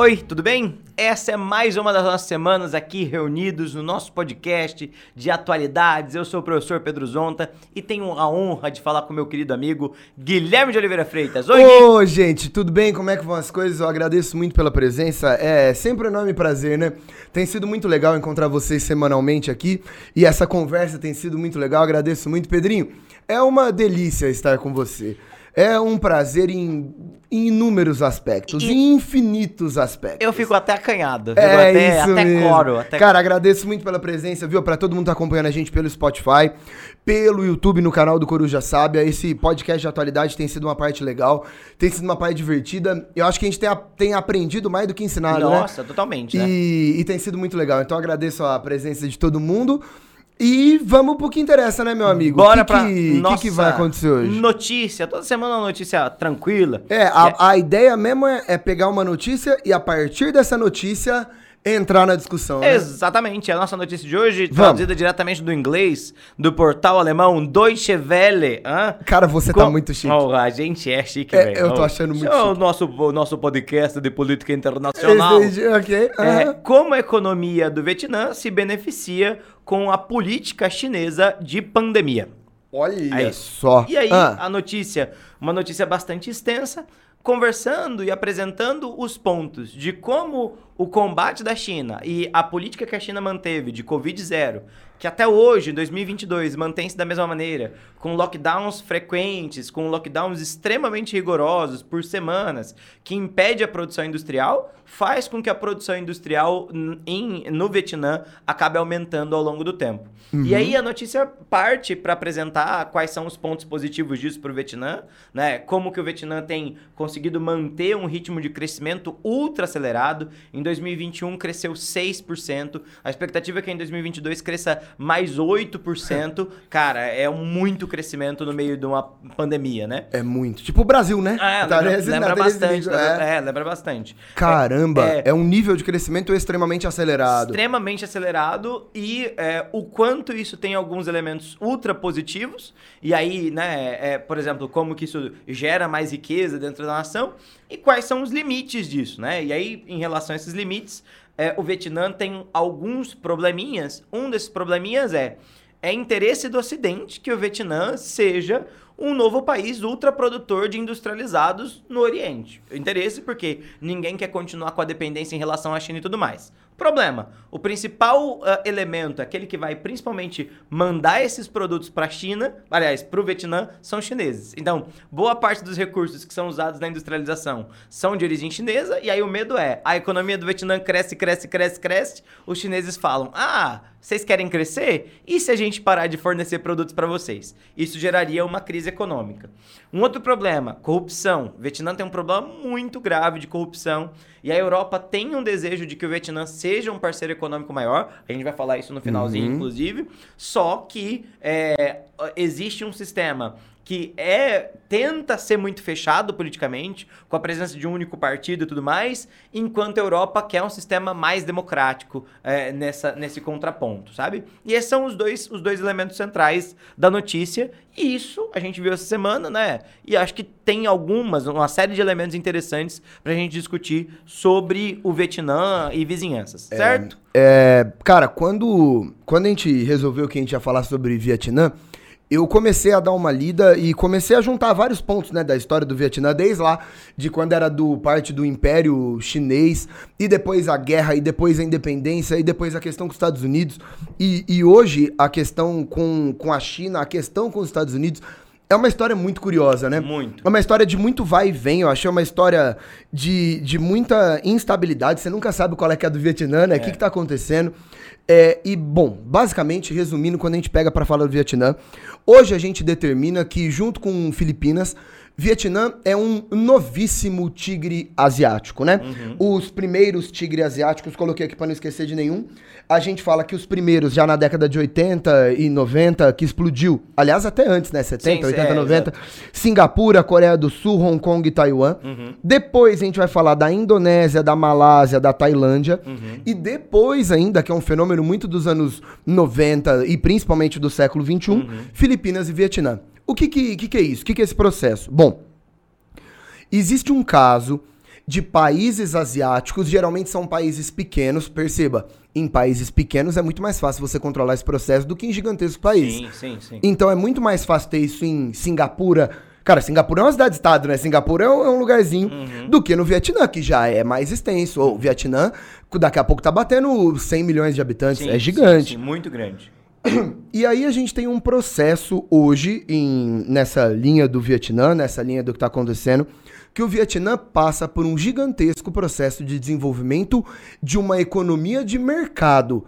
Oi, tudo bem? Essa é mais uma das nossas semanas aqui reunidos no nosso podcast de atualidades. Eu sou o professor Pedro Zonta e tenho a honra de falar com meu querido amigo Guilherme de Oliveira Freitas. Oi, Gui. gente, tudo bem? Como é que vão as coisas? Eu agradeço muito pela presença. É sempre um enorme prazer, né? Tem sido muito legal encontrar vocês semanalmente aqui e essa conversa tem sido muito legal. Agradeço muito, Pedrinho. É uma delícia estar com você. É um prazer em, em inúmeros aspectos, e... em infinitos aspectos. Eu fico até acanhado, fico é até, isso até mesmo. coro. Até... Cara, agradeço muito pela presença, viu? Pra todo mundo que tá acompanhando a gente pelo Spotify, pelo YouTube, no canal do Coruja Sábia. Esse podcast de atualidade tem sido uma parte legal, tem sido uma parte divertida. Eu acho que a gente tem, tem aprendido mais do que ensinado, Nossa, né? Nossa, totalmente, e, né? E tem sido muito legal. Então agradeço a presença de todo mundo. E vamos pro que interessa, né, meu amigo? Bora que pra que, nossa que, que vai acontecer hoje? Notícia. Toda semana uma notícia tranquila. É, a, é... a ideia mesmo é, é, pegar uma notícia e a partir dessa notícia entrar na discussão. Né? Exatamente. A nossa notícia de hoje, Vamos. traduzida diretamente do inglês, do portal alemão Deutsche Welle. Hã? Cara, você tá Com... tá muito chique. Oh, a gente é chique, é, velho. Eu tô achando muito chique. É o nosso, o nosso podcast de política internacional. Esse, ok. É, como a economia do Vietnã se beneficia com a política chinesa de pandemia. Olha aí. só. E aí, ah. a notícia, uma notícia bastante extensa, conversando e apresentando os pontos de como o combate da China e a política que a China manteve de Covid zero que até hoje, em 2022, mantém-se da mesma maneira, com lockdowns frequentes, com lockdowns extremamente rigorosos por semanas, que impede a produção industrial, faz com que a produção industrial em, no Vietnã acabe aumentando ao longo do tempo. Uhum. E aí a notícia parte para apresentar quais são os pontos positivos disso para o Vietnã, né? Como que o Vietnã tem conseguido manter um ritmo de crescimento ultra acelerado. Em 2021 cresceu 6%, a expectativa é que em 2022 cresça mais 8%. Cara, é muito crescimento no meio de uma pandemia, né? É muito. Tipo o Brasil, né? É, tá, lembra, lembra bastante. É. é. lembra bastante. Caramba, é, é, um nível de crescimento extremamente acelerado. Extremamente acelerado e é, o quanto isso tem alguns elementos ultra positivos. E aí, né, é, por exemplo, como que isso gera mais riqueza dentro da nação e quais são os limites disso, né? E aí, em relação a esses limites, é, o Vietnã tem alguns probleminhas. Um desses probleminhas é é interesse do Ocidente que o Vietnã seja um novo país ultraprodutor de industrializados no Oriente. Interesse porque ninguém quer continuar com a dependência em relação à China e tudo mais. Problema: o principal uh, elemento, aquele que vai principalmente mandar esses produtos para a China, aliás, para o Vietnã, são chineses. Então, boa parte dos recursos que são usados na industrialização são de origem chinesa, e aí o medo é: a economia do Vietnã cresce, cresce, cresce, cresce. Os chineses falam: ah, vocês querem crescer? E se a gente parar de fornecer produtos para vocês? Isso geraria uma crise econômica. Um outro problema: corrupção. O Vietnã tem um problema muito grave de corrupção. E a Europa tem um desejo de que o Vietnã seja um parceiro econômico maior. A gente vai falar isso no finalzinho, uhum. inclusive. Só que é, existe um sistema que é tenta ser muito fechado politicamente, com a presença de um único partido e tudo mais, enquanto a Europa quer um sistema mais democrático é, nessa, nesse contraponto, sabe? E esses são os dois, os dois elementos centrais da notícia, e isso a gente viu essa semana, né? E acho que tem algumas, uma série de elementos interessantes pra gente discutir sobre o Vietnã e vizinhanças, é, certo? É, cara, quando, quando a gente resolveu que a gente ia falar sobre Vietnã, eu comecei a dar uma lida e comecei a juntar vários pontos, né, da história do Vietnã, desde lá de quando era do parte do Império Chinês, e depois a guerra, e depois a independência, e depois a questão com os Estados Unidos, e, e hoje a questão com, com a China, a questão com os Estados Unidos. É uma história muito curiosa, né? Muito. É uma história de muito vai e vem. Eu achei uma história de, de muita instabilidade. Você nunca sabe qual é que é do Vietnã, né? O é. que, que tá acontecendo. É, e, bom, basicamente, resumindo, quando a gente pega para falar do Vietnã, hoje a gente determina que, junto com Filipinas, Vietnã é um novíssimo tigre asiático, né? Uhum. Os primeiros tigres asiáticos, coloquei aqui para não esquecer de nenhum. A gente fala que os primeiros, já na década de 80 e 90, que explodiu, aliás, até antes, né? 70, Sim, 80, é, 90. Exato. Singapura, Coreia do Sul, Hong Kong e Taiwan. Uhum. Depois a gente vai falar da Indonésia, da Malásia, da Tailândia. Uhum. E depois ainda, que é um fenômeno muito dos anos 90 e principalmente do século 21, uhum. Filipinas e Vietnã. O que, que, que, que é isso? O que, que é esse processo? Bom, existe um caso de países asiáticos, geralmente são países pequenos, perceba, em países pequenos é muito mais fácil você controlar esse processo do que em gigantescos países. Sim, sim, sim. Então é muito mais fácil ter isso em Singapura. Cara, Singapura é uma cidade-estado, né? Singapura é um, é um lugarzinho Uhum. do que no Vietnã, que já é mais extenso. O Vietnã, daqui a pouco tá batendo 100 milhões de habitantes. Sim, é gigante. sim, sim, muito grande. E aí a gente tem um processo hoje em, nessa linha do Vietnã, nessa linha do que está acontecendo, que o Vietnã passa por um gigantesco processo de desenvolvimento de uma economia de mercado.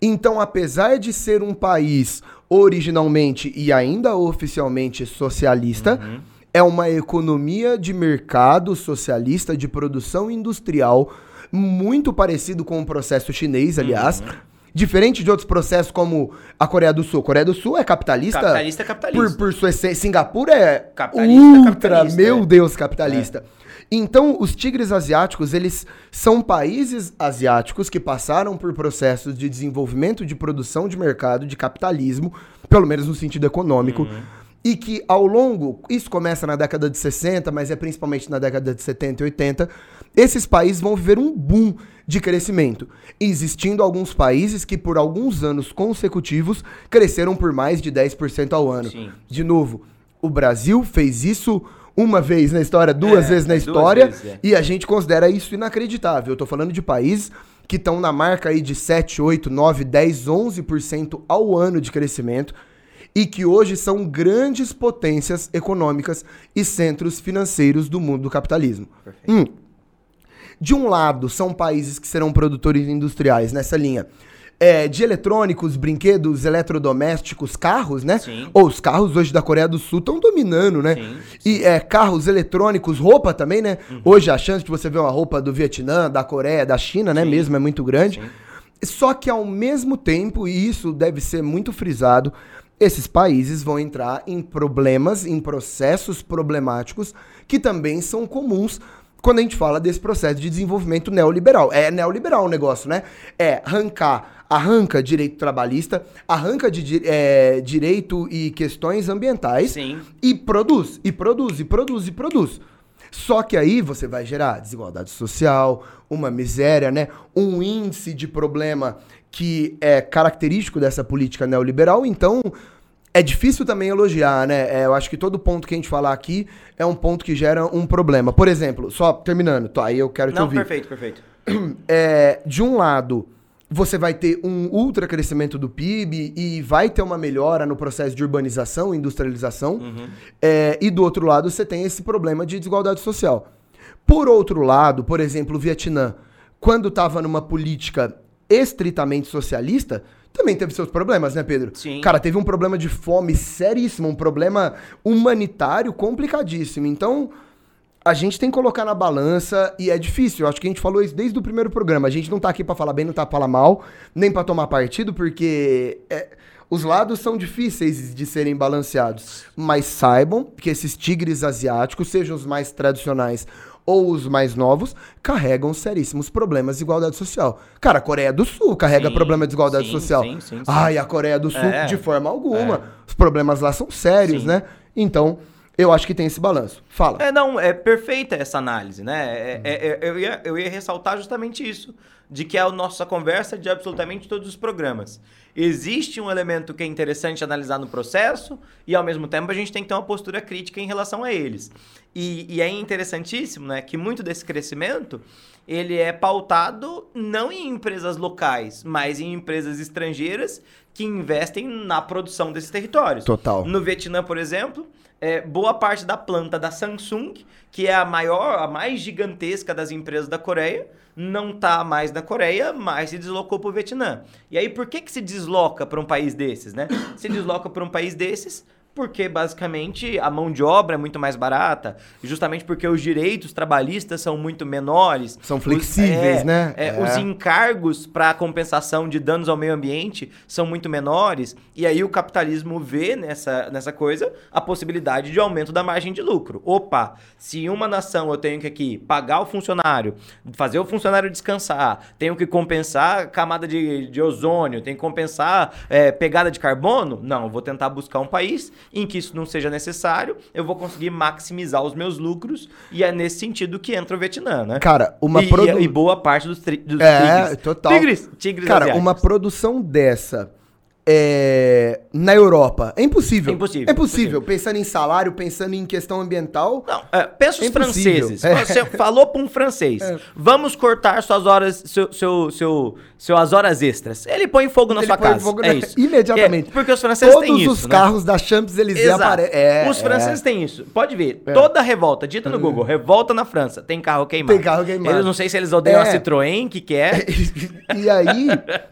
Então, apesar de ser um país originalmente e ainda oficialmente socialista, é uma economia de mercado socialista de produção industrial muito parecido com o processo chinês, aliás. Diferente de outros processos como a Coreia do Sul. A Coreia do Sul é capitalista. Capitalista é capitalista. Por, por sua essência. Singapura é Capitalista, ultra, capitalista, meu é. Deus, capitalista. Então, os tigres asiáticos, eles são países asiáticos que passaram por processos de desenvolvimento de produção de mercado, de capitalismo, pelo menos no sentido econômico, e que ao longo, isso começa na década de 60, mas é principalmente na década de 70 e 80, esses países vão viver um boom de crescimento, existindo alguns países que por alguns anos consecutivos cresceram por mais de 10% ao ano. Sim. De novo, o Brasil fez isso uma vez na história, duas É, vezes na história, vezes, é. e a gente considera isso inacreditável. Eu tô falando de países que estão na marca aí de 7, 8, 9, 10, 11% ao ano de crescimento e que hoje são grandes potências econômicas e centros financeiros do mundo do capitalismo. Hum. De um lado, são países que serão produtores industriais nessa linha. é, de eletrônicos, brinquedos, eletrodomésticos, carros, né? Sim. Ou os carros hoje da Coreia do Sul estão dominando, né? Sim, E é, carros eletrônicos, roupa também, né? Hoje a chance de você ver uma roupa do Vietnã, da Coreia, da China, né? Sim. Mesmo é muito grande. Sim. Só que ao mesmo tempo, e isso deve ser muito frisado, esses países vão entrar em problemas, em processos problemáticos que também são comuns quando a gente fala desse processo de desenvolvimento neoliberal. É neoliberal o negócio, né? É arrancar, arranca direito trabalhista, arranca de é, direito e questões ambientais Sim. e produz, e produz, e produz, e produz. Só que aí você vai gerar desigualdade social, uma miséria, né? Um índice de problema que é característico dessa política neoliberal, então é difícil também elogiar, né? É, eu acho que todo ponto que a gente falar aqui é um ponto que gera um problema. Por exemplo, só terminando, tá, aí eu quero te Não, ouvir perfeito, perfeito. é, de um lado, você vai ter um ultra crescimento do PIB e vai ter uma melhora no processo de urbanização, industrialização. É, e do outro lado, você tem esse problema de desigualdade social. Por outro lado, por exemplo, o Vietnã, quando estava numa política estritamente socialista, também teve seus problemas, né, Pedro? Sim. Cara, teve um problema de fome seríssimo, um problema humanitário complicadíssimo. Então, a gente tem que colocar na balança e é difícil. Eu acho que a gente falou isso desde o primeiro programa. A gente não tá aqui pra falar bem, não tá pra falar mal, nem pra tomar partido, porque é, os lados são difíceis de serem balanceados. Mas saibam que esses tigres asiáticos, sejam os mais tradicionais ou os mais novos, carregam seríssimos problemas de igualdade social. Cara, a Coreia do Sul carrega Sim, problema de igualdade sim, social. sim, sim, sim. Ai, a Coreia do Sul, É, de forma alguma. Os problemas lá são sérios, né? Então, eu acho que tem esse balanço. Fala. É, não, é perfeita essa análise, né? É- é- é- eu, ia, eu ia ressaltar justamente isso, de que é a nossa conversa de absolutamente todos os programas. Existe um elemento que é interessante analisar no processo e, ao mesmo tempo, a gente tem que ter uma postura crítica em relação a eles. E, e é interessantíssimo, né, que muito desse crescimento, ele é pautado não em empresas locais, mas em empresas estrangeiras que investem na produção desses territórios. Total. No Vietnã, por exemplo, é, boa parte da planta da Samsung, que é a maior, a mais gigantesca das empresas da Coreia, não está mais na Coreia, mas se deslocou para o Vietnã. E aí, por que, que se desloca para um país desses, né? Se desloca para um país desses porque basicamente a mão de obra é muito mais barata, justamente porque os direitos trabalhistas são muito menores. São Os- flexíveis, é, né? é, É. Os encargos para compensação de danos ao meio ambiente são muito menores, e aí o capitalismo vê nessa, nessa coisa a possibilidade de aumento da margem de lucro. Opa, se uma nação eu tenho que aqui pagar o funcionário, fazer o funcionário descansar, tenho que compensar camada de, de ozônio, tenho que compensar é, pegada de carbono, não, vou tentar buscar um país em que isso não seja necessário, eu vou conseguir maximizar os meus lucros, e é nesse sentido que entra o Vietnã, né? Cara, uma e, produ... e, e boa parte dos, tri... dos É, tigres. total. Tigres, tigres Cara, asiáticos. uma produção dessa é, na Europa é impossível. É impossível, É impossível. Pensando em salário, pensando em questão ambiental. Não, é, pensa os É franceses. É. Você falou para um francês, vamos cortar suas horas, seu, seu, seu, suas horas extras. Ele põe fogo na Ele sua põe casa. fogo é na- isso. imediatamente. É, porque os franceses Todos têm isso. os né? carros da Champs-Élysées aparecem. É, Os franceses é. têm isso. Pode ver. Toda revolta, dita no Google, revolta na França, tem carro queimado. Tem carro queimado. Eles não sei se eles odeiam É. a Citroën, que que é. e aí,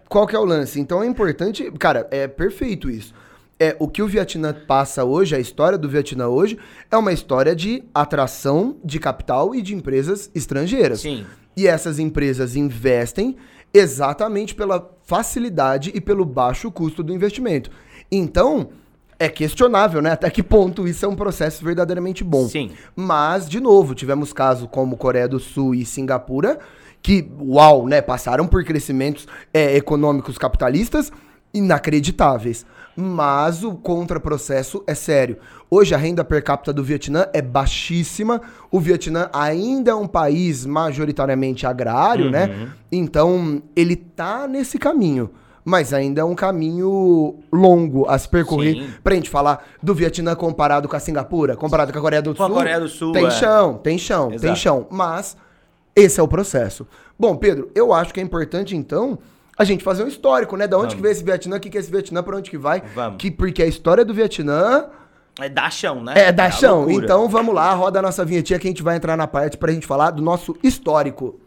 qual que é o lance? Então é importante, cara, é perfeito isso. É, o que o Vietnã passa hoje, a história do Vietnã hoje, é uma história de atração de capital e de empresas estrangeiras. Sim. E essas empresas investem exatamente pela facilidade e pelo baixo custo do investimento. Então, é questionável, né? Até que ponto isso é um processo verdadeiramente bom. Sim. Mas, de novo, tivemos casos como Coreia do Sul e Singapura, que, uau, né? Passaram por crescimentos é, econômicos capitalistas inacreditáveis. Mas o contraprocesso é sério. Hoje a renda per capita do Vietnã é baixíssima. O Vietnã ainda é um país majoritariamente agrário, né? Então ele tá nesse caminho. Mas ainda é um caminho longo a se percorrer. Sim. Pra gente falar do Vietnã comparado com a Singapura, comparado com a Coreia do Com a Sul. Coreia do Sul, Tem é. chão, tem chão, tem Exato. chão. Mas esse é o processo. Bom, Pedro, eu acho que é importante, então, a gente fazer um histórico, né? Da onde Vamos. que veio esse Vietnã, o que, que é esse Vietnã, pra onde que vai. Vamos. Que, porque a história do Vietnã É da chão, né? é da a chão. loucura. Então vamos lá, roda a nossa vinhetinha que a gente vai entrar na parte pra gente falar do nosso histórico.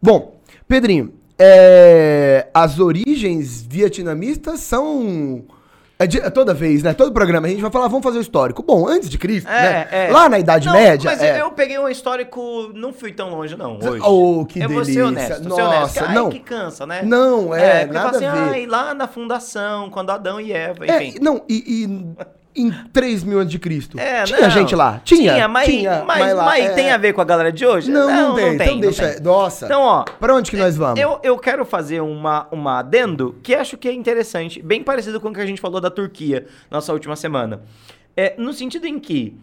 Bom, Pedrinho, é, as origens vietnamistas são. É de- é toda vez, né? Todo programa a gente vai falar, vamos fazer o histórico. Bom, antes de Cristo, né? Lá na Idade Não, Média. Mas é. eu peguei um histórico, não fui tão longe, não. Hoje. Oh, que eu vou ser delícia. honesto, vou ser honesto. Nossa, Ai, não. que cansa, né? Não, é, porque nada assim, a ver. ai, lá na fundação, quando Adão e Eva, É, enfim. não, e, e em 3 mil antes de Cristo. É, tinha não. gente lá? Tinha, mas, tinha, mas, lá, mas é. tem a ver com a galera de hoje? Não, não, tem. então não deixa. tem. Nossa. Então, ó, pra onde que nós vamos? eu, eu quero fazer uma, uma adendo que acho que é interessante, bem parecido com o que a gente falou da Turquia nossa última semana. É, no sentido em que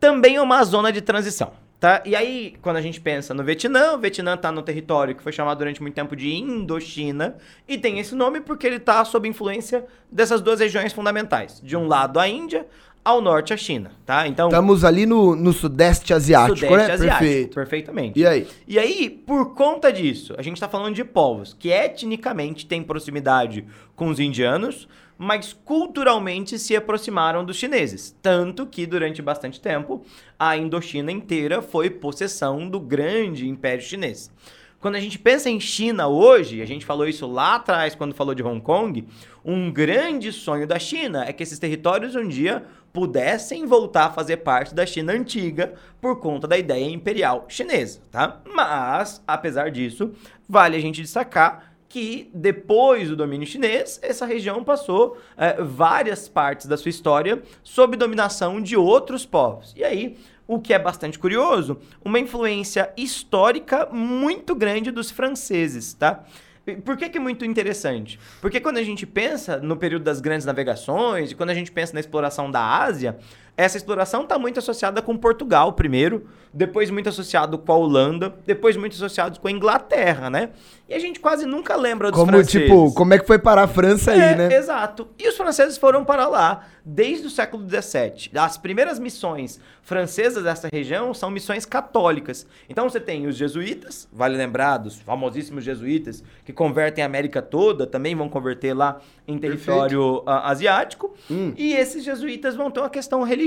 também é uma zona de transição. Tá? E aí, quando a gente pensa no Vietnã, o Vietnã tá no território que foi chamado durante muito tempo de Indochina, e tem esse nome porque ele tá sob influência dessas duas regiões fundamentais. De um lado a Índia, ao norte a China, tá? Então, Estamos ali no, no Sudeste Asiático, Sudeste né? Asiático, Perfeito. perfeitamente. E aí? E aí, por conta disso, a gente tá falando de povos que etnicamente têm proximidade com os indianos, mas culturalmente se aproximaram dos chineses. Tanto que, durante bastante tempo, a Indochina inteira foi possessão do grande Império Chinês. Quando a gente pensa em China hoje, a gente falou isso lá atrás quando falou de Hong Kong, um grande sonho da China é que esses territórios um dia pudessem voltar a fazer parte da China antiga por conta da ideia imperial chinesa, tá? Mas, apesar disso, vale a gente destacar que depois do domínio chinês, essa região passou eh, várias partes da sua história sob dominação de outros povos. E aí, o que é bastante curioso, uma influência histórica muito grande dos franceses, tá? Por que, que é muito interessante? Porque quando a gente pensa no período das grandes navegações e quando a gente pensa na exploração da Ásia, essa exploração está muito associada com Portugal primeiro, depois muito associado com a Holanda, depois muito associado com a Inglaterra, né? E a gente quase nunca lembra dos Como, franceses. tipo, como é que foi parar a França aí, É, né? Exato. E os franceses foram para lá desde o século XVII. As primeiras missões francesas dessa região são missões católicas. Então você tem os jesuítas, vale lembrar dos famosíssimos jesuítas, que convertem a América toda, também vão converter lá em território ah, asiático. E esses jesuítas vão ter uma questão religiosa,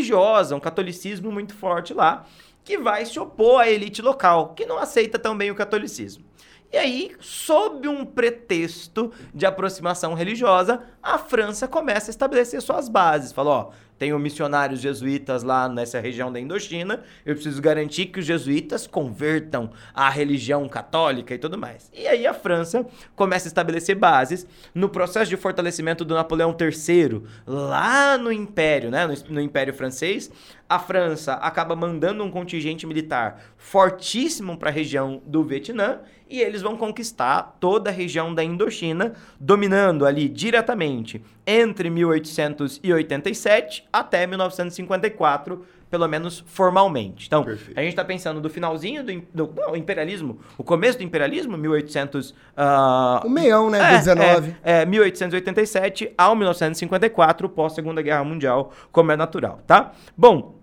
um catolicismo muito forte lá, que vai se opor à elite local, que não aceita tão bem o catolicismo. E aí, sob um pretexto de aproximação religiosa, a França começa a estabelecer suas bases. Falou, ó, tenho missionários jesuítas lá nessa região da Indochina, eu preciso garantir que os jesuítas convertam à religião católica e tudo mais. E aí a França começa a estabelecer bases no processo de fortalecimento do Napoleão III, lá no Império, né, no Império Francês, a França acaba mandando um contingente militar fortíssimo para a região do Vietnã e eles vão conquistar toda a região da Indochina, dominando ali diretamente entre 1887 até 1954 pelo menos formalmente. Então, Perfeito. a gente está pensando do finalzinho do, do não, imperialismo, o começo do imperialismo, 1800... Uh, ah, o meião, né, é, do 19. É, é, 1887 ao 1954, pós-Segunda Guerra Mundial, como é natural, tá? Bom,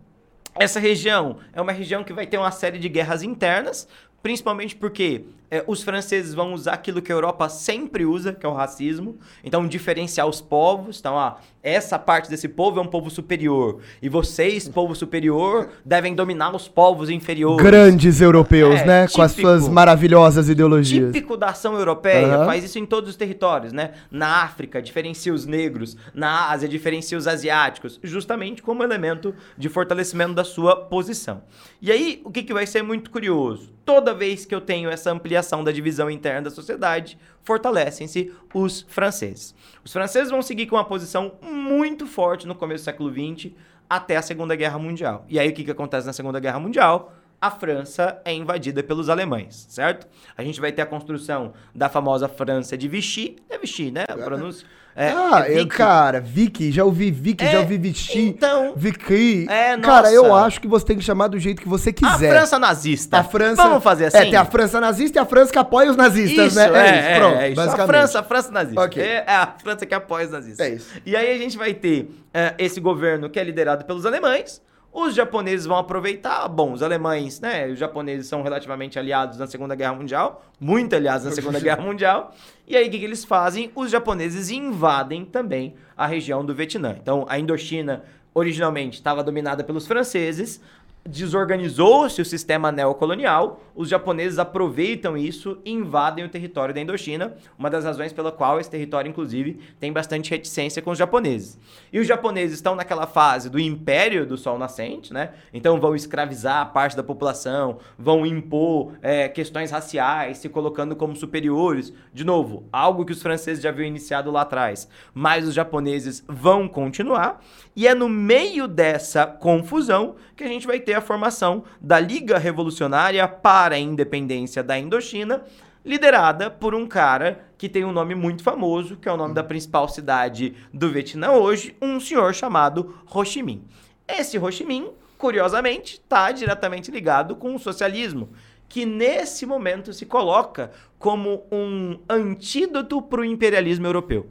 essa região é uma região que vai ter uma série de guerras internas, principalmente porque é, os franceses vão usar aquilo que a Europa sempre usa, que é o racismo. Então, diferenciar os povos. Então, ah, essa parte desse povo é um povo superior. E vocês, povo superior, devem dominar os povos inferiores. Grandes europeus, é, né? Típico, Com as suas maravilhosas ideologias. Típico da ação europeia. Uhum. Faz isso em todos os territórios, né? Na África, diferencia os negros. Na Ásia, diferencia os asiáticos. Justamente como elemento de fortalecimento da sua posição. E aí, o que, que vai ser muito curioso? Toda vez que eu tenho essa ampliação da divisão interna da sociedade, fortalecem-se os franceses. Os franceses vão seguir com uma posição muito forte no começo do século XX até a Segunda Guerra Mundial. E aí o que, que acontece na Segunda Guerra Mundial? a França é invadida pelos alemães, certo? A gente vai ter a construção da famosa França de Vichy. É Vichy, né? O pronúncio. É, ah, é eu, cara, Vicky, já ouvi Vicky, é, já ouvi Vichy. Então. Vicky. É, nossa. Cara, eu acho que você tem que chamar do jeito que você quiser. A França nazista. A França. Vamos fazer assim? É, tem a França nazista e a França que apoia os nazistas, isso, né? É, é isso, pronto. É, isso. A França, a França nazista. Okay. É, é, a França que apoia os nazistas. É isso. E aí a gente vai ter uh, esse governo que é liderado pelos alemães. Os japoneses vão aproveitar. Bom, os alemães, né? Os japoneses são relativamente aliados na Segunda Guerra Mundial, muito aliados na Segunda Guerra Mundial. E aí, o que, que eles fazem? Os japoneses invadem também a região do Vietnã. Então, a Indochina originalmente estava dominada pelos franceses, desorganizou-se o sistema neocolonial, os japoneses aproveitam isso e invadem o território da Indochina, uma das razões pela qual esse território, inclusive, tem bastante reticência com os japoneses. E os japoneses estão naquela fase do império do sol nascente, né? Então vão escravizar parte da população, vão impor é, questões raciais, se colocando como superiores. De novo, algo que os franceses já haviam iniciado lá atrás, mas os japoneses vão continuar. E é no meio dessa confusão que a gente vai ter a formação da Liga Revolucionária para a Independência da Indochina, liderada por um cara que tem um nome muito famoso, que é o nome da principal cidade do Vietnã hoje, um senhor chamado Ho Chi Minh. Esse Ho Chi Minh, curiosamente, está diretamente ligado com o socialismo, que nesse momento se coloca como um antídoto para o imperialismo europeu.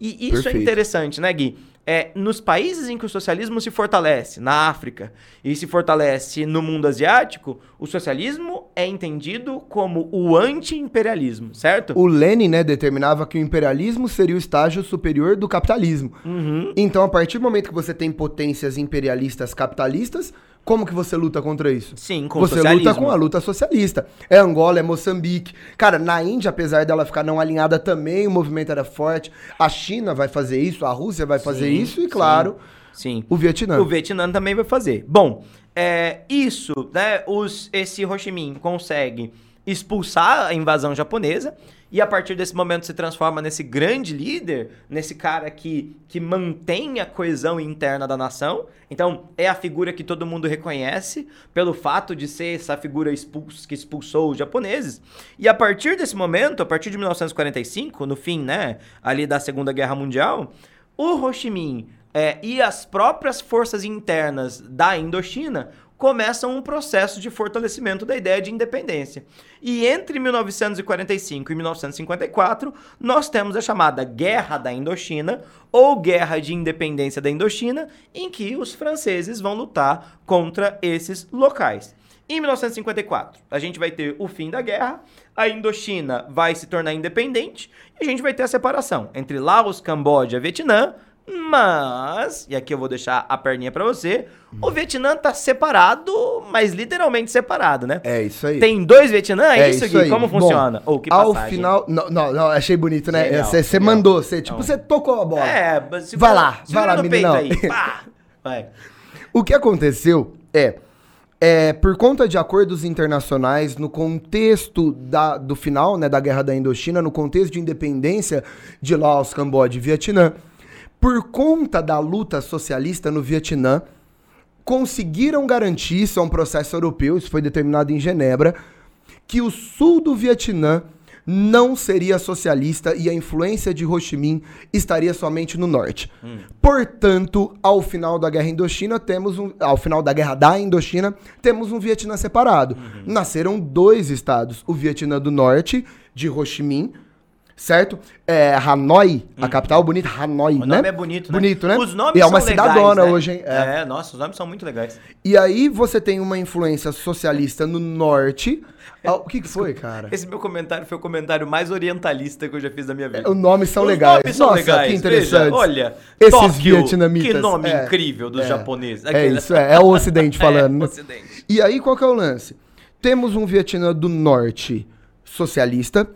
E isso é Perfeito. é interessante, né, Gui? É, nos países em que o socialismo se fortalece, na África, e se fortalece no mundo asiático, o socialismo é entendido como o anti-imperialismo, certo? O Lenin, né, determinava que o imperialismo seria o estágio superior do capitalismo. Uhum. Então, a partir do momento que você tem potências imperialistas capitalistas, como que você luta contra isso? Sim, com você socialismo. Você luta com a luta socialista. É Angola, é Moçambique. Cara, na Índia, apesar dela ficar não alinhada também, o movimento era forte. A China vai fazer isso, a Rússia vai fazer sim, isso e, claro, sim, sim. o Vietnã. O Vietnã também vai fazer. Bom, é, isso, né, os, esse Ho Chi Minh consegue expulsar a invasão japonesa e a partir desse momento se transforma nesse grande líder, nesse cara que, que mantém a coesão interna da nação. Então, é a figura que todo mundo reconhece pelo fato de ser essa figura expuls que expulsou os japoneses. E a partir desse momento, a partir de 1945, no fim, né, ali da Segunda Guerra Mundial, o Ho Chi Minh é, e as próprias forças internas da Indochina começam um processo de fortalecimento da ideia de independência. E entre 1945 e 1954, nós temos a chamada Guerra da Indochina, ou Guerra de Independência da Indochina, em que os franceses vão lutar contra esses locais. Em 1954, a gente vai ter o fim da guerra, a Indochina vai se tornar independente e a gente vai ter a separação entre Laos, Camboja, Vietnã, mas, e aqui eu vou deixar a perninha para você, o Vietnã tá separado, mas literalmente separado, né? É isso aí. Tem dois Vietnã? É, é isso? Aí. Como funciona? Oh, que ao final. Não, não, não, achei bonito, né? Você mandou, você, tipo, você tocou a bola. É, vai lá, vai lá, menino. Vai. O que aconteceu é. É, por conta de acordos internacionais, no contexto da, do final né, da Guerra da Indochina, no contexto de independência de Laos, Camboja e Vietnã, por conta da luta socialista no Vietnã, conseguiram garantir, isso é um processo europeu, isso foi determinado em Genebra, que o sul do Vietnã não seria socialista e a influência de Ho Chi Minh estaria somente no norte. Hum. Portanto, ao final da Guerra Indochina, temos um, ao final da Guerra da Indochina, temos um Vietnã separado. Uhum. Nasceram dois estados, o Vietnã do Norte de Ho Chi Minh, certo? É, Hanoi, a uhum. capital bonita, Hanoi, o né? O nome é bonito, né? Bonito, né? Os nomes e é uma cidadona né? hoje, hein? É. é, nossa, os nomes são muito legais. E aí você tem uma influência socialista no norte, ah, o que, que foi, cara? Esse meu comentário foi o comentário mais orientalista que eu já fiz na minha vida. Os nomes são Os legais. Nomes são Nossa, legais. que interessante. Veja, olha, esses Tóquio, vietnamitas. Que nome é, incrível dos é, japoneses. É isso, é, é o Ocidente falando. é, Ocidente. E aí, qual que é o lance? Temos um Vietnã do Norte socialista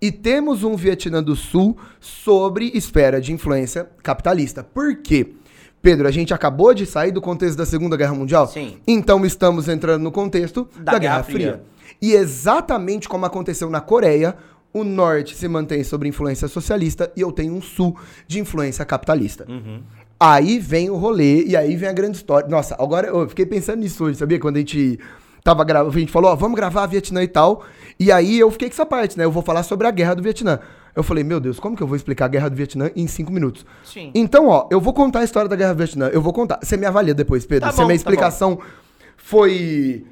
e temos um Vietnã do Sul sobre esfera de influência capitalista. Por quê? Pedro, a gente acabou de sair do contexto da Segunda Guerra Mundial? Sim. Então estamos entrando no contexto da, da Guerra, Guerra Fria. Fria. E exatamente como aconteceu na Coreia, o norte se mantém sob influência socialista e eu tenho um sul de influência capitalista. Uhum. Aí vem o rolê e aí vem a grande história. Nossa, agora eu fiquei pensando nisso hoje, sabia? Quando a gente tava gravando, a gente falou, ó, vamos gravar Vietnã e tal. E aí eu fiquei com essa parte, né? Eu vou falar sobre a guerra do Vietnã. Eu falei, meu Deus, como que eu vou explicar a guerra do Vietnã em cinco minutos? Sim. Então, ó, eu vou contar a história da guerra do Vietnã. Eu vou contar. Você me avalia depois, Pedro. Tá Se bom, a minha tá explicação tá foi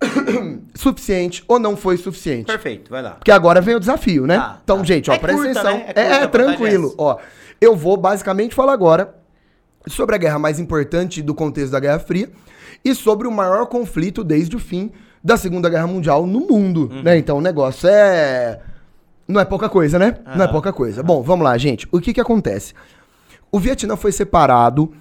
suficiente ou não foi suficiente. Perfeito, vai lá. Porque agora vem o desafio, né? Tá, então, tá. gente, ó, é presta curta, atenção. Né? É, é, é tranquilo. Ó, eu vou basicamente falar agora sobre a guerra mais importante do contexto da Guerra Fria e sobre o maior conflito desde o fim da Segunda Guerra Mundial no mundo, uhum. né? Então o negócio é não é pouca coisa, né? Uhum. Não é pouca coisa. Bom, vamos lá, gente. O que que acontece? O Vietnã foi separado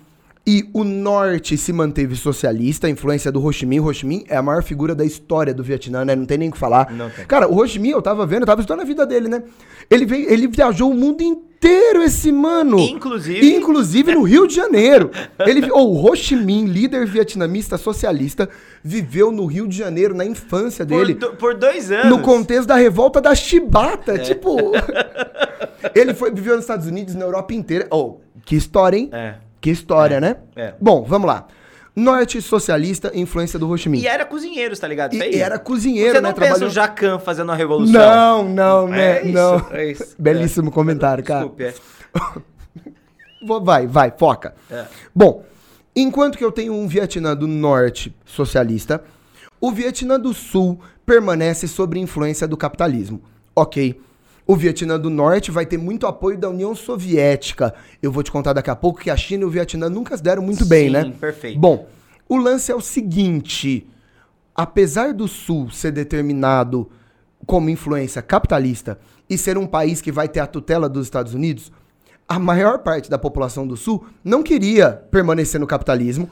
e o norte se manteve socialista, a influência do Ho Chi Minh. Ho Chi Minh é a maior figura da história do Vietnã, né? Não tem nem o que falar. Cara, o Ho Chi Minh, eu tava vendo, eu tava estudando a vida dele, né? Ele, veio, ele viajou o mundo inteiro, esse mano. Inclusive. Inclusive no Rio de Janeiro. Ele, oh, o Ho Chi Minh, líder vietnamita socialista, viveu no Rio de Janeiro na infância dele. Por, do, por dois anos. No contexto da revolta da Chibata. É. Tipo. ele foi, viveu nos Estados Unidos, na Europa inteira. Oh, que história, hein? É. Que história, é, né? É. Bom, vamos lá. Norte socialista, influência do Ho Chi Minh. E era cozinheiro, tá ligado? Aí. E era cozinheiro, Você não né? pensa Trabalhou... o Jacan fazendo a revolução. Não, não, né? É isso, não. É isso. Belíssimo é. comentário, cara. Desculpe, é. vai, vai, foca. É. Bom, enquanto que eu tenho um Vietnã do Norte socialista, o Vietnã do Sul permanece sob influência do capitalismo. Ok. O Vietnã do Norte vai ter muito apoio da União Soviética. Eu vou te contar daqui a pouco que a China e o Vietnã nunca se deram muito Sim, bem, né? perfeito. Bom, o lance é o seguinte: apesar do Sul ser determinado como influência capitalista e ser um país que vai ter a tutela dos Estados Unidos, a maior parte da população do Sul não queria permanecer no capitalismo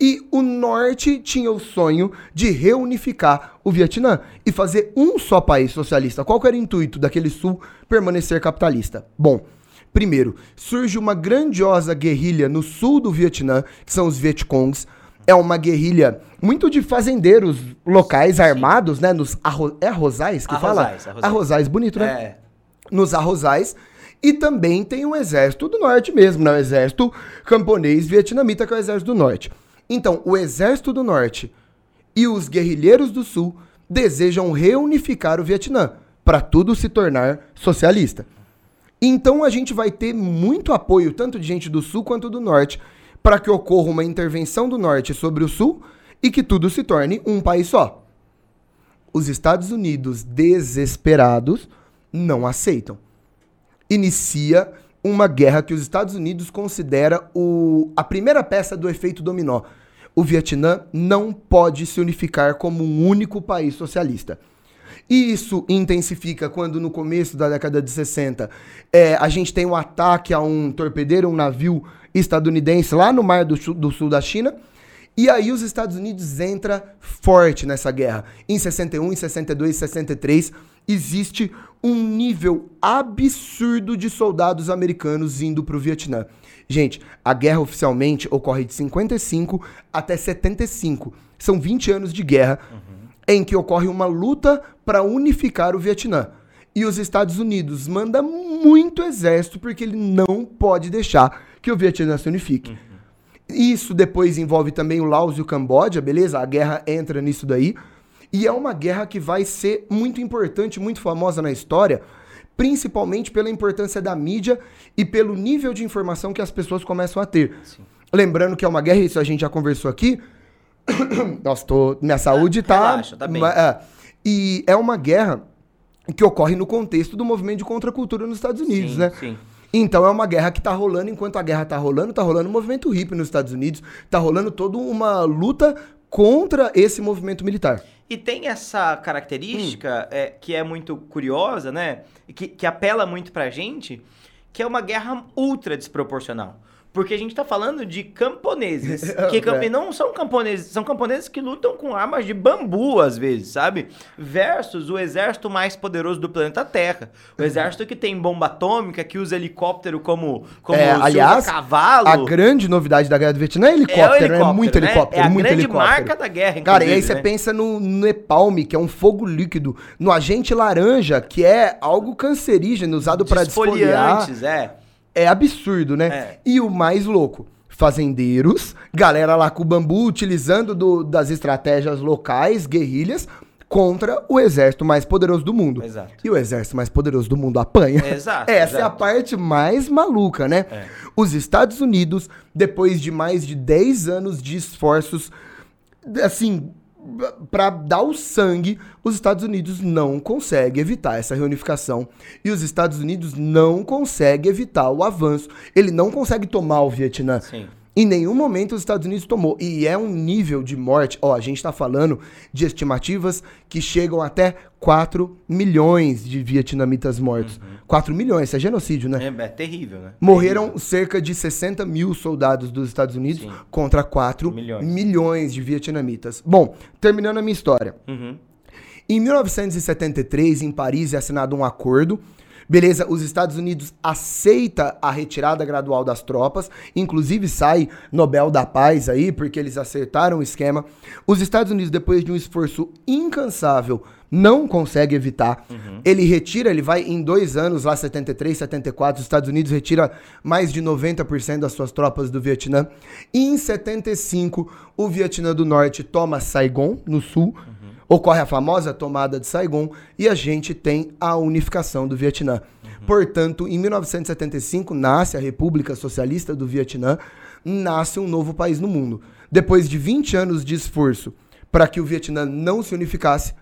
e o norte tinha o sonho de reunificar o Vietnã e fazer um só país socialista. Qual era o intuito daquele sul permanecer capitalista? Bom, primeiro, surge uma grandiosa guerrilha no sul do Vietnã, que são os Vietcongs. É uma guerrilha muito de fazendeiros locais armados, né? Nos arro é arrozais que arrozais, fala? Arrozais. arrozais, bonito, né? É. Nos arrozais. E também tem um exército do norte mesmo, né? O exército camponês vietnamita, que é o exército do norte. Então, o Exército do Norte e os guerrilheiros do Sul desejam reunificar o Vietnã para tudo se tornar socialista. Então a gente vai ter muito apoio, tanto de gente do Sul quanto do Norte, para que ocorra uma intervenção do Norte sobre o Sul e que tudo se torne um país só. Os Estados Unidos, desesperados, não aceitam. Inicia uma guerra que os Estados Unidos considera o, a primeira peça do efeito dominó. O Vietnã não pode se unificar como um único país socialista. E isso intensifica quando, no começo da década de 60, é, a gente tem um ataque a um torpedeiro, um navio estadunidense lá no Mar do, do Sul da China. E aí os Estados Unidos entra forte nessa guerra. Em 61, em 62, 63, existe um nível absurdo de soldados americanos indo para o Vietnã. Gente, a guerra oficialmente ocorre de 55 até 75. São 20 anos de guerra uhum. em que ocorre uma luta para unificar o Vietnã. E os Estados Unidos manda muito exército porque ele não pode deixar que o Vietnã se unifique. Uhum. Isso depois envolve também o Laos e o Camboja, beleza? A guerra entra nisso daí. E é uma guerra que vai ser muito importante, muito famosa na história, principalmente pela importância da mídia e pelo nível de informação que as pessoas começam a ter. Sim. Lembrando que é uma guerra, isso a gente já conversou aqui. Nossa, tô, minha saúde tá. Relaxa, tá bem. É, e é uma guerra que ocorre no contexto do movimento de contracultura nos Estados Unidos, sim, né? Sim. Então é uma guerra que tá rolando, enquanto a guerra tá rolando, tá rolando o movimento hippie nos Estados Unidos, tá rolando toda uma luta contra esse movimento militar. E tem essa característica hum. é, que é muito curiosa, né? Que, que apela muito pra gente, que é uma guerra ultra desproporcional. Porque a gente tá falando de camponeses. que camp... é. não são camponeses, são camponeses que lutam com armas de bambu, às vezes, sabe? Versus o exército mais poderoso do planeta Terra. O exército que tem bomba atômica, que usa helicóptero como, como é, aliás, cavalo. A grande novidade da guerra do Vietnã é helicóptero, é, helicóptero, é muito né? helicóptero. É a muito grande helicóptero. marca da guerra, Cara, e aí você né? pensa no Nepalm, que é um fogo líquido, no agente laranja, que é algo cancerígeno usado para desfoliar. é é absurdo, né? É. E o mais louco, fazendeiros, galera lá com o bambu utilizando do, das estratégias locais, guerrilhas, contra o exército mais poderoso do mundo. Exato. E o exército mais poderoso do mundo apanha. Exato. Essa exato. é a parte mais maluca, né? É. Os Estados Unidos, depois de mais de 10 anos de esforços, assim, para dar o sangue, os Estados Unidos não conseguem evitar essa reunificação e os Estados Unidos não conseguem evitar o avanço. Ele não consegue tomar o Vietnã. Sim. Em nenhum momento os Estados Unidos tomou. E é um nível de morte. Ó, a gente está falando de estimativas que chegam até 4 milhões de vietnamitas mortos. Uhum. 4 milhões, isso é genocídio, né? É, é terrível, né? Morreram terrível. cerca de 60 mil soldados dos Estados Unidos Sim. contra 4 milhões. milhões. de vietnamitas. Bom, terminando a minha história. Uhum. Em 1973, em Paris, é assinado um acordo Beleza, os Estados Unidos aceita a retirada gradual das tropas, inclusive sai Nobel da Paz aí, porque eles acertaram o esquema. Os Estados Unidos, depois de um esforço incansável, não consegue evitar. Uhum. Ele retira, ele vai em dois anos, lá 73, 74, os Estados Unidos retira mais de 90% das suas tropas do Vietnã. E em 75, o Vietnã do Norte toma Saigon, no sul. Ocorre a famosa tomada de Saigon e a gente tem a unificação do Vietnã. Uhum. Portanto, em 1975 nasce a República Socialista do Vietnã, nasce um novo país no mundo. Depois de 20 anos de esforço para que o Vietnã não se unificasse,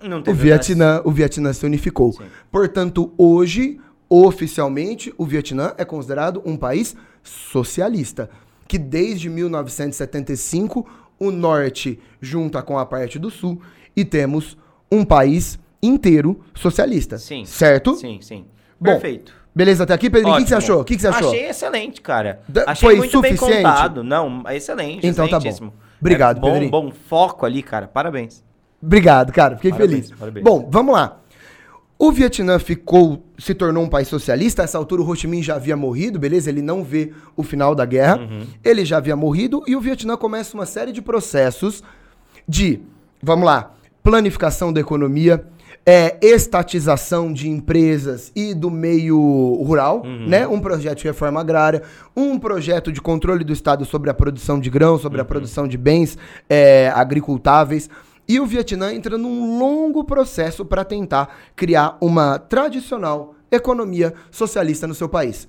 não o Vietnã, o Vietnã se unificou. Sim. Portanto, hoje, oficialmente, o Vietnã é considerado um país socialista, que desde 1975 o norte junta com a parte do sul e temos um país inteiro socialista. Sim. Certo? Sim, sim. Bom, Perfeito. Beleza até aqui, Pedro? O que, que você achou? O que, que você achou? Achei excelente, cara. Da- Achei foi muito suficiente? bem contado. Não, é excelente. Então tá bom. Obrigado, é bom, Pedrinho. bom foco ali, cara. Parabéns. Obrigado, cara. Fiquei Parabéns, feliz. parabéns. Bom, vamos lá. O Vietnã ficou, se tornou um país socialista. A essa altura o Ho Chi Minh já havia morrido, beleza? Ele não vê o final da guerra. Uhum. Ele já havia morrido e o Vietnã começa uma série de processos de, vamos lá, planificação da economia, é, estatização de empresas e do meio rural, Uhum. né? Um projeto de reforma agrária, um projeto de controle do Estado sobre a produção de grãos, sobre Uhum. a produção de bens é, agricultáveis. E o Vietnã entra num longo processo para tentar criar uma tradicional economia socialista no seu país.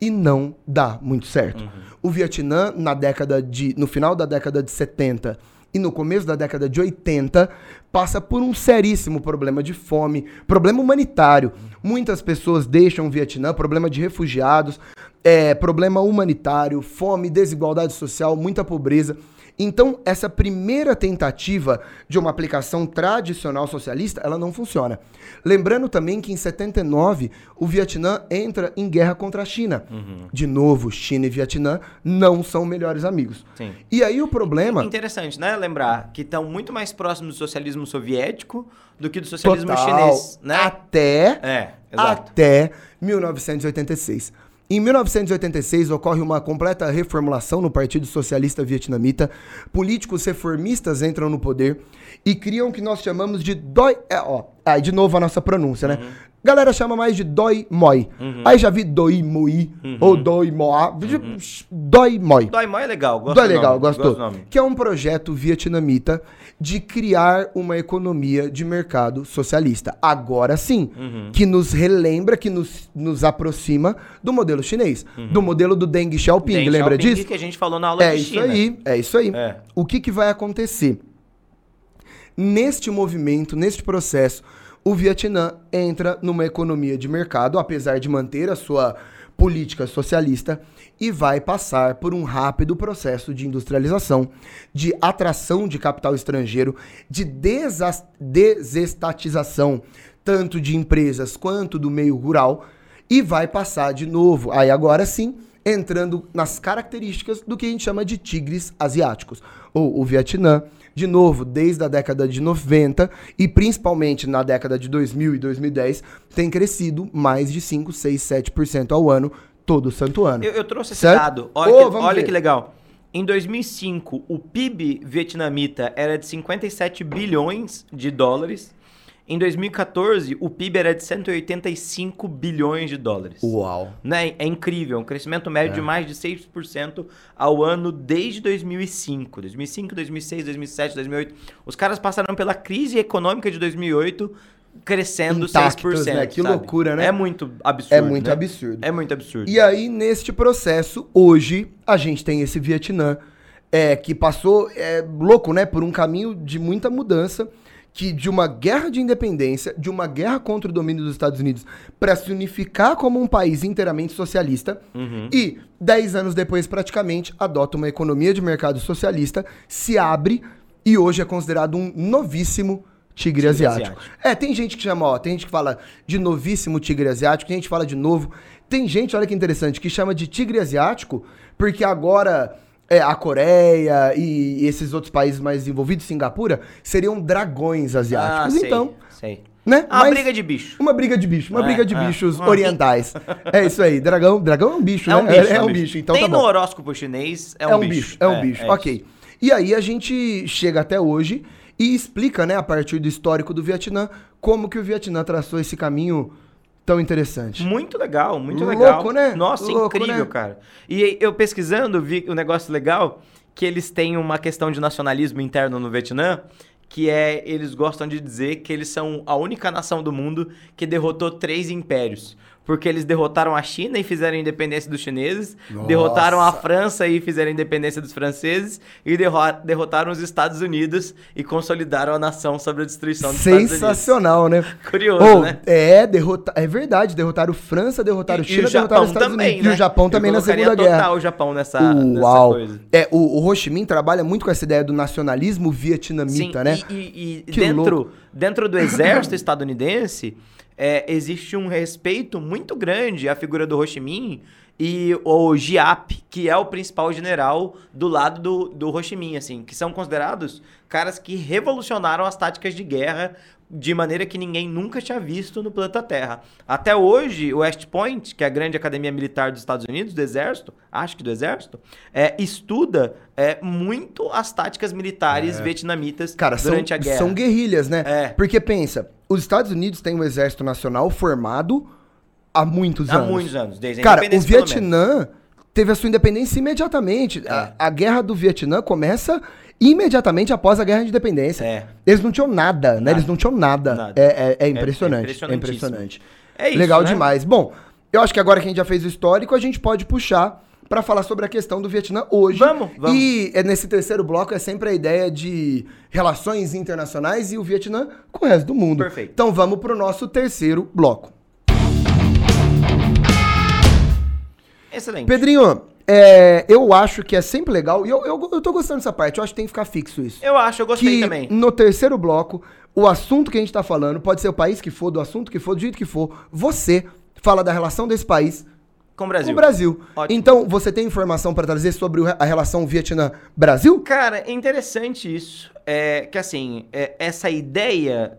E não dá muito certo. Uhum. O Vietnã, na década de. no final da década de 70 e no começo da década de 80, passa por um seríssimo problema de fome, problema humanitário. Muitas pessoas deixam o Vietnã, problema de refugiados, é, problema humanitário, fome, desigualdade social, muita pobreza. Então, essa primeira tentativa de uma aplicação tradicional socialista, ela não funciona. Lembrando também que em 79, o Vietnã entra em guerra contra a China. De novo, China e Vietnã não são melhores amigos. Sim. E aí o problema... Interessante, né? Lembrar que estão muito mais próximos do socialismo soviético do que do socialismo Total, chinês, né? Até, É, exato. até 1986. Em 1986 ocorre uma completa reformulação no Partido Socialista Vietnamita. Políticos reformistas entram no poder e criam o que nós chamamos de doi, é, ó, Aí, de novo, a nossa pronúncia, né? Galera chama mais de doi moi. Aí já vi doi moi ou doi moa. Doi moi. Dói Mó é legal, gosto Dói legal, gostou? gosto do nome. Que é um projeto vietnamita de criar uma economia de mercado socialista. Agora sim, Uhum. que nos relembra, que nos, nos aproxima do modelo chinês. Do modelo do Deng Xiaoping, Uhum. Deng lembra Xiaoping, disso? que a gente falou na aula É de isso China. aí, é isso aí. É. O que, que vai acontecer? Neste movimento, neste processo, o Vietnã entra numa economia de mercado, apesar de manter a sua política socialista, e vai passar por um rápido processo de industrialização, de atração de capital estrangeiro, de desestatização, tanto de empresas quanto do meio rural, e vai passar de novo, aí agora sim, entrando nas características do que a gente chama de tigres asiáticos. Ou o Vietnã, de novo, desde a década de 90 e principalmente na década de 2000 e 2010, tem crescido mais de 5, 6, 7% ao ano, todo santo ano. Eu, eu trouxe esse Certo? dado. Olha, Ô, que, olha que legal. Em 2005, o PIB vietnamita era de 57 bilhões de dólares. Em 2014, o PIB era de 185 bilhões de dólares. Uau. Né? É incrível, um crescimento médio É. de mais de 6% ao ano desde 2005. 2005, 2006, 2007, 2008. Os caras passaram pela crise econômica de 2008 crescendo Intactos, 6%. né? Que sabe? loucura, né? É muito absurdo. É muito né? absurdo. É muito absurdo. E aí, neste processo, hoje, a gente tem esse Vietnã é, que passou, é louco, né, por um caminho de muita mudança, que de uma guerra de independência, de uma guerra contra o domínio dos Estados Unidos, para se unificar como um país inteiramente socialista, Uhum. e dez anos depois, praticamente, adota uma economia de mercado socialista, se abre e hoje é considerado um novíssimo tigre, Tigre asiático. asiático. É, tem gente que chama, ó, tem gente que fala de novíssimo tigre asiático, tem gente que fala de novo. Tem gente, olha que interessante, que chama de tigre asiático, porque agora é, a Coreia e esses outros países mais desenvolvidos, Singapura, seriam dragões asiáticos. Ah, sei, então, sei. né? Ah, Mas- briga de bicho. Uma briga de bicho, uma É, briga de é. bichos Ah, orientais. É isso aí, dragão, dragão é um bicho, É né? um bicho. é, um bicho, então Tem tá no horóscopo chinês, é um, É um bicho, é um bicho. é ok. isso. E aí a gente chega até hoje e explica, né, a partir do histórico do Vietnã, como que o Vietnã traçou esse caminho tão interessante. Muito legal, muito Louco, legal. né? Nossa, Louco, incrível, né? cara. E eu pesquisando, vi um negócio legal, que eles têm uma questão de nacionalismo interno no Vietnã, que é, eles gostam de dizer que eles são a única nação do mundo que derrotou três impérios. Porque eles derrotaram a China e fizeram a independência dos chineses, Nossa. derrotaram a França e fizeram a independência dos franceses, e derro- derrotaram os Estados Unidos e consolidaram a nação sobre a destruição dos Estados Unidos. Sensacional, né? Curioso, Oh, né? É, derrota... é verdade, derrotaram França, derrotaram E- e China, o derrotaram Japão os Estados também, Unidos. E né? o Japão também na Segunda total Guerra. o Japão nessa, nessa Uau! coisa. É, o, o Ho Chi Minh trabalha muito com essa ideia do nacionalismo vietnamita, Sim, né? E, e- e dentro, louco. dentro do exército estadunidense, é, existe um respeito muito grande à figura do Ho Chi Minh e o Giap, que é o principal general do lado do, do Ho Chi Minh, assim, que são considerados caras que revolucionaram as táticas de guerra de maneira que ninguém nunca tinha visto no planeta Terra. Até hoje, o West Point, que é a grande academia militar dos Estados Unidos, do Exército, acho que do Exército, é, estuda é, muito as táticas militares vietnamitas Cara, são, durante a guerra. são guerrilhas, né? É. Porque pensa, os Estados Unidos têm um exército nacional formado há muitos Há anos. muitos anos, desde a Cara, o. Vietnã teve a sua independência imediatamente. É. A, a guerra do Vietnã começa imediatamente após a guerra de independência. É. Eles não tinham nada, né? Nada. Eles não tinham nada. Nada. É, é- é impressionante. É, impressionante. É isso, Legal né? demais. Bom, eu acho que agora que a gente já fez o histórico, a gente pode puxar pra falar sobre a questão do Vietnã hoje. Vamos, vamos. E é, nesse terceiro bloco é sempre a ideia de relações internacionais e o Vietnã com o resto do mundo. Perfeito. Então vamos pro nosso terceiro bloco. Excelente. Pedrinho, é, eu acho que é sempre legal, e eu, eu, eu tô gostando dessa parte, eu acho que tem que ficar fixo isso. Eu acho, eu gostei que também. no terceiro bloco, o assunto que a gente tá falando, pode ser o país que for, do assunto que for, do jeito que for, você fala da relação desse país Com o com Brasil. o Brasil. Ótimo. Então, você tem informação pra trazer sobre a relação Vietnã-Brasil? Cara, é interessante isso. É que assim, é, essa ideia.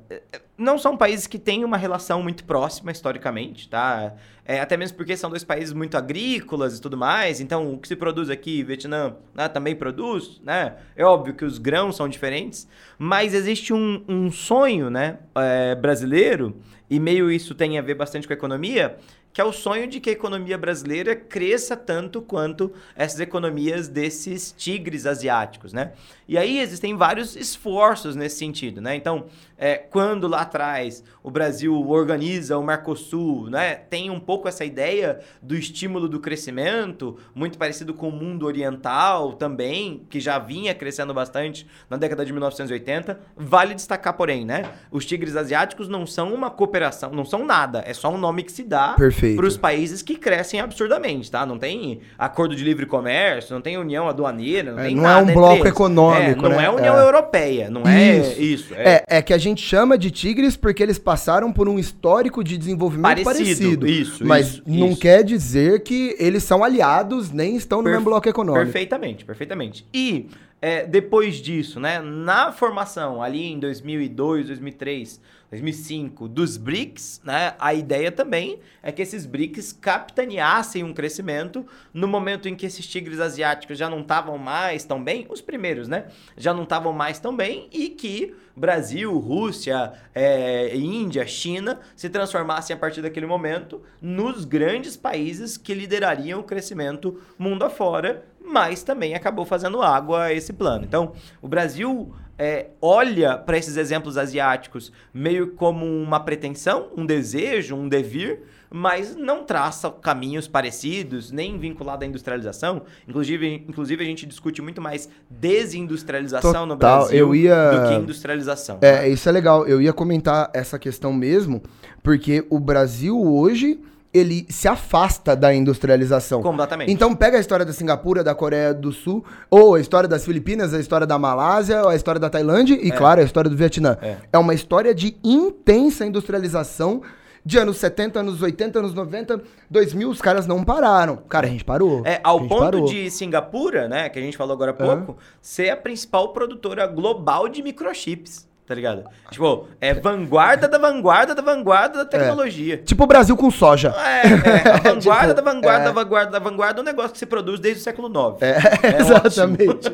Não são países que têm uma relação muito próxima historicamente, tá? É, até mesmo porque são dois países muito agrícolas e tudo mais. Então, o que se produz aqui, Vietnã né, também produz, né? É óbvio que os grãos são diferentes, mas existe um, um sonho, né, é, brasileiro e meio isso tem a ver bastante com a economia, que é o sonho de que a economia brasileira cresça tanto quanto essas economias desses tigres asiáticos, né? E aí existem vários esforços nesse sentido, né? Então, é, quando lá atrás o Brasil organiza o Mercosul, né? Tem um pouco essa ideia do estímulo do crescimento, muito parecido com o mundo oriental também, que já vinha crescendo bastante na década de 1980. Vale destacar, porém, né? Os tigres asiáticos não são uma cooperação, não são nada, é só um nome que se dá para os países que crescem absurdamente, tá? Não tem acordo de livre comércio, não tem união aduaneira, não é, tem não nada. Não é um bloco econômico, é, Não né? é União é. Europeia, não é isso. isso é. é. que a gente chama de tigres porque eles passaram por um histórico de desenvolvimento parecido. parecido isso, mas isso, não isso. quer dizer que eles são aliados nem estão no Perfe mesmo bloco econômico. Perfeitamente, perfeitamente. E é, depois disso, né, na formação ali em 2002, 2003 2005 dos BRICS, né, a ideia também é que esses BRICS capitaneassem um crescimento no momento em que esses tigres asiáticos já não estavam mais tão bem, os primeiros, né, já não estavam mais tão bem e que Brasil, Rússia, é, Índia, China se transformassem a partir daquele momento nos grandes países que liderariam o crescimento mundo afora, mas também acabou fazendo água a esse plano. Então, o Brasil é, olha para esses exemplos asiáticos meio como uma pretensão, um desejo, um devir, mas não traça caminhos parecidos, nem vinculado à industrialização. Inclusive, inclusive a gente discute muito mais desindustrialização Total, no Brasil eu ia... do que industrialização. É, né? isso é legal. Eu ia comentar essa questão mesmo, porque o Brasil hoje ele se afasta da industrialização. Completamente. Então pega a história da Singapura, da Coreia do Sul, ou a história das Filipinas, a história da Malásia, a história da Tailândia e, é. claro, a história do Vietnã. É. é uma história de intensa industrialização de anos 70, anos 80, anos 90, 2000, os caras não pararam. Cara, a gente parou. É, ao ponto parou. de Singapura, né, que a gente falou agora há pouco, uhum. ser a principal produtora global de microchips tá ligado? Tipo, é vanguarda da vanguarda da vanguarda da tecnologia. É. Tipo o Brasil com soja. É, é a vanguarda tipo, da vanguarda é. da vanguarda da vanguarda é um negócio que se produz desde o século IX. É, é exatamente.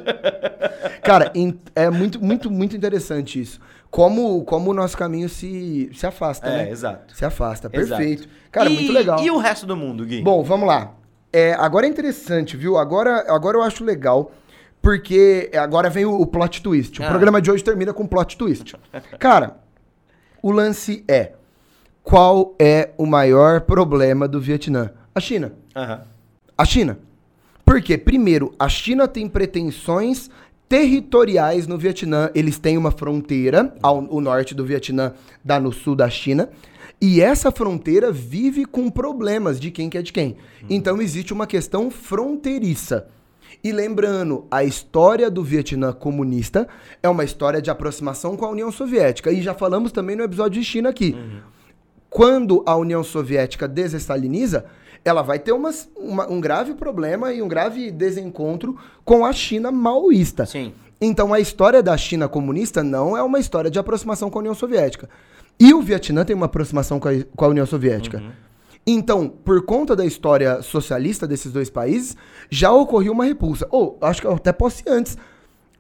Cara, é muito, muito, muito interessante isso. Como, como o nosso caminho se, se afasta, é, né? exato. Se afasta, perfeito. Exato. Cara, e, muito legal. E o resto do mundo, Gui? Bom, vamos lá. É, agora é interessante, viu? Agora, agora eu acho legal porque agora vem o, o plot twist. O ah. programa de hoje termina com plot twist. Cara, o lance é: qual é o maior problema do Vietnã? A China. Uhum. A China. Porque, primeiro, a China tem pretensões territoriais no Vietnã. Eles têm uma fronteira, ao, o norte do Vietnã dá no sul da China. E essa fronteira vive com problemas de quem que é de quem. Uhum. Então existe uma questão fronteiriça. E lembrando, a história do Vietnã comunista é uma história de aproximação com a União Soviética. E já falamos também no episódio de China aqui. Uhum. Quando a União Soviética desestaliniza, ela vai ter uma, uma, um grave problema e um grave desencontro com a China maoísta. Sim. Então a história da China comunista não é uma história de aproximação com a União Soviética. E o Vietnã tem uma aproximação com a, com a União Soviética. Uhum. Então, por conta da história socialista desses dois países, já ocorreu uma repulsa. Ou, acho que eu até posso ir antes.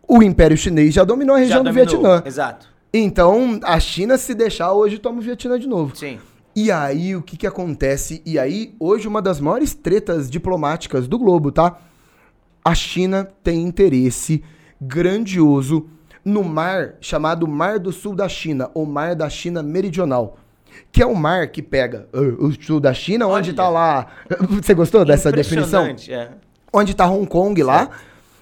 O Império Chinês já dominou a região do Vietnã. Exato. Então, a China, se deixar, hoje toma o Vietnã de novo. Sim. E aí, o que que acontece? E aí, hoje, uma das maiores tretas diplomáticas do globo, tá? A China tem interesse grandioso no mar chamado Mar do Sul da China, ou Mar da China Meridional que é o mar que pega uh, o sul da China, onde Olha. tá lá. Você gostou dessa definição? É. Onde tá Hong Kong lá.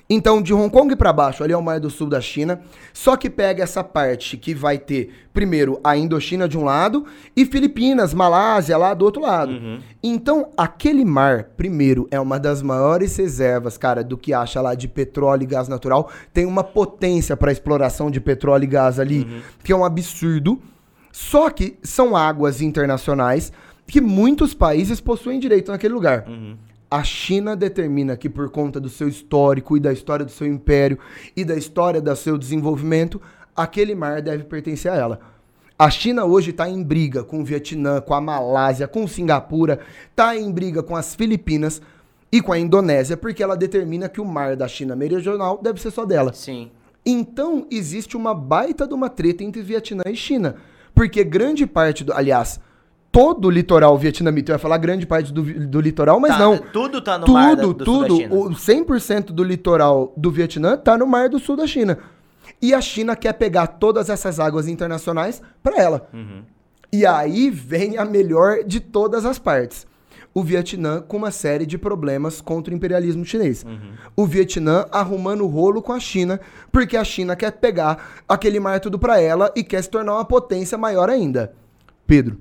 Então, de Hong Kong para baixo, ali é o Mar do Sul da China. Só que pega essa parte que vai ter, primeiro, a Indochina de um lado e Filipinas, Malásia lá do outro lado. Uhum. Então, aquele mar, primeiro, é uma das maiores reservas, cara, do que acha lá de petróleo e gás natural. Tem uma potência para exploração de petróleo e gás ali, uhum. que é um absurdo. Só que são águas internacionais que muitos países possuem direito naquele lugar. Uhum. A China determina que, por conta do seu histórico e da história do seu império e da história do seu desenvolvimento, aquele mar deve pertencer a ela. A China hoje está em briga com o Vietnã, com a Malásia, com Singapura, está em briga com as Filipinas e com a Indonésia, porque ela determina que o mar da China meridional deve ser só dela. Sim. Então, existe uma baita de uma treta entre Vietnã e China. Porque grande parte do. Aliás, todo o litoral vietnamita, eu ia falar grande parte do, do litoral, mas Tá, não. Tudo tá no tudo, mar do sul da tudo, China. o 100% do litoral do Vietnã tá no mar do sul da China. E a China quer pegar todas essas águas internacionais para ela. Uhum. E aí vem a melhor de todas as partes. O Vietnã com uma série de problemas contra o imperialismo chinês. O Vietnã arrumando o rolo com a China, porque a China quer pegar aquele mar tudo para ela e quer se tornar uma potência maior ainda. Pedro,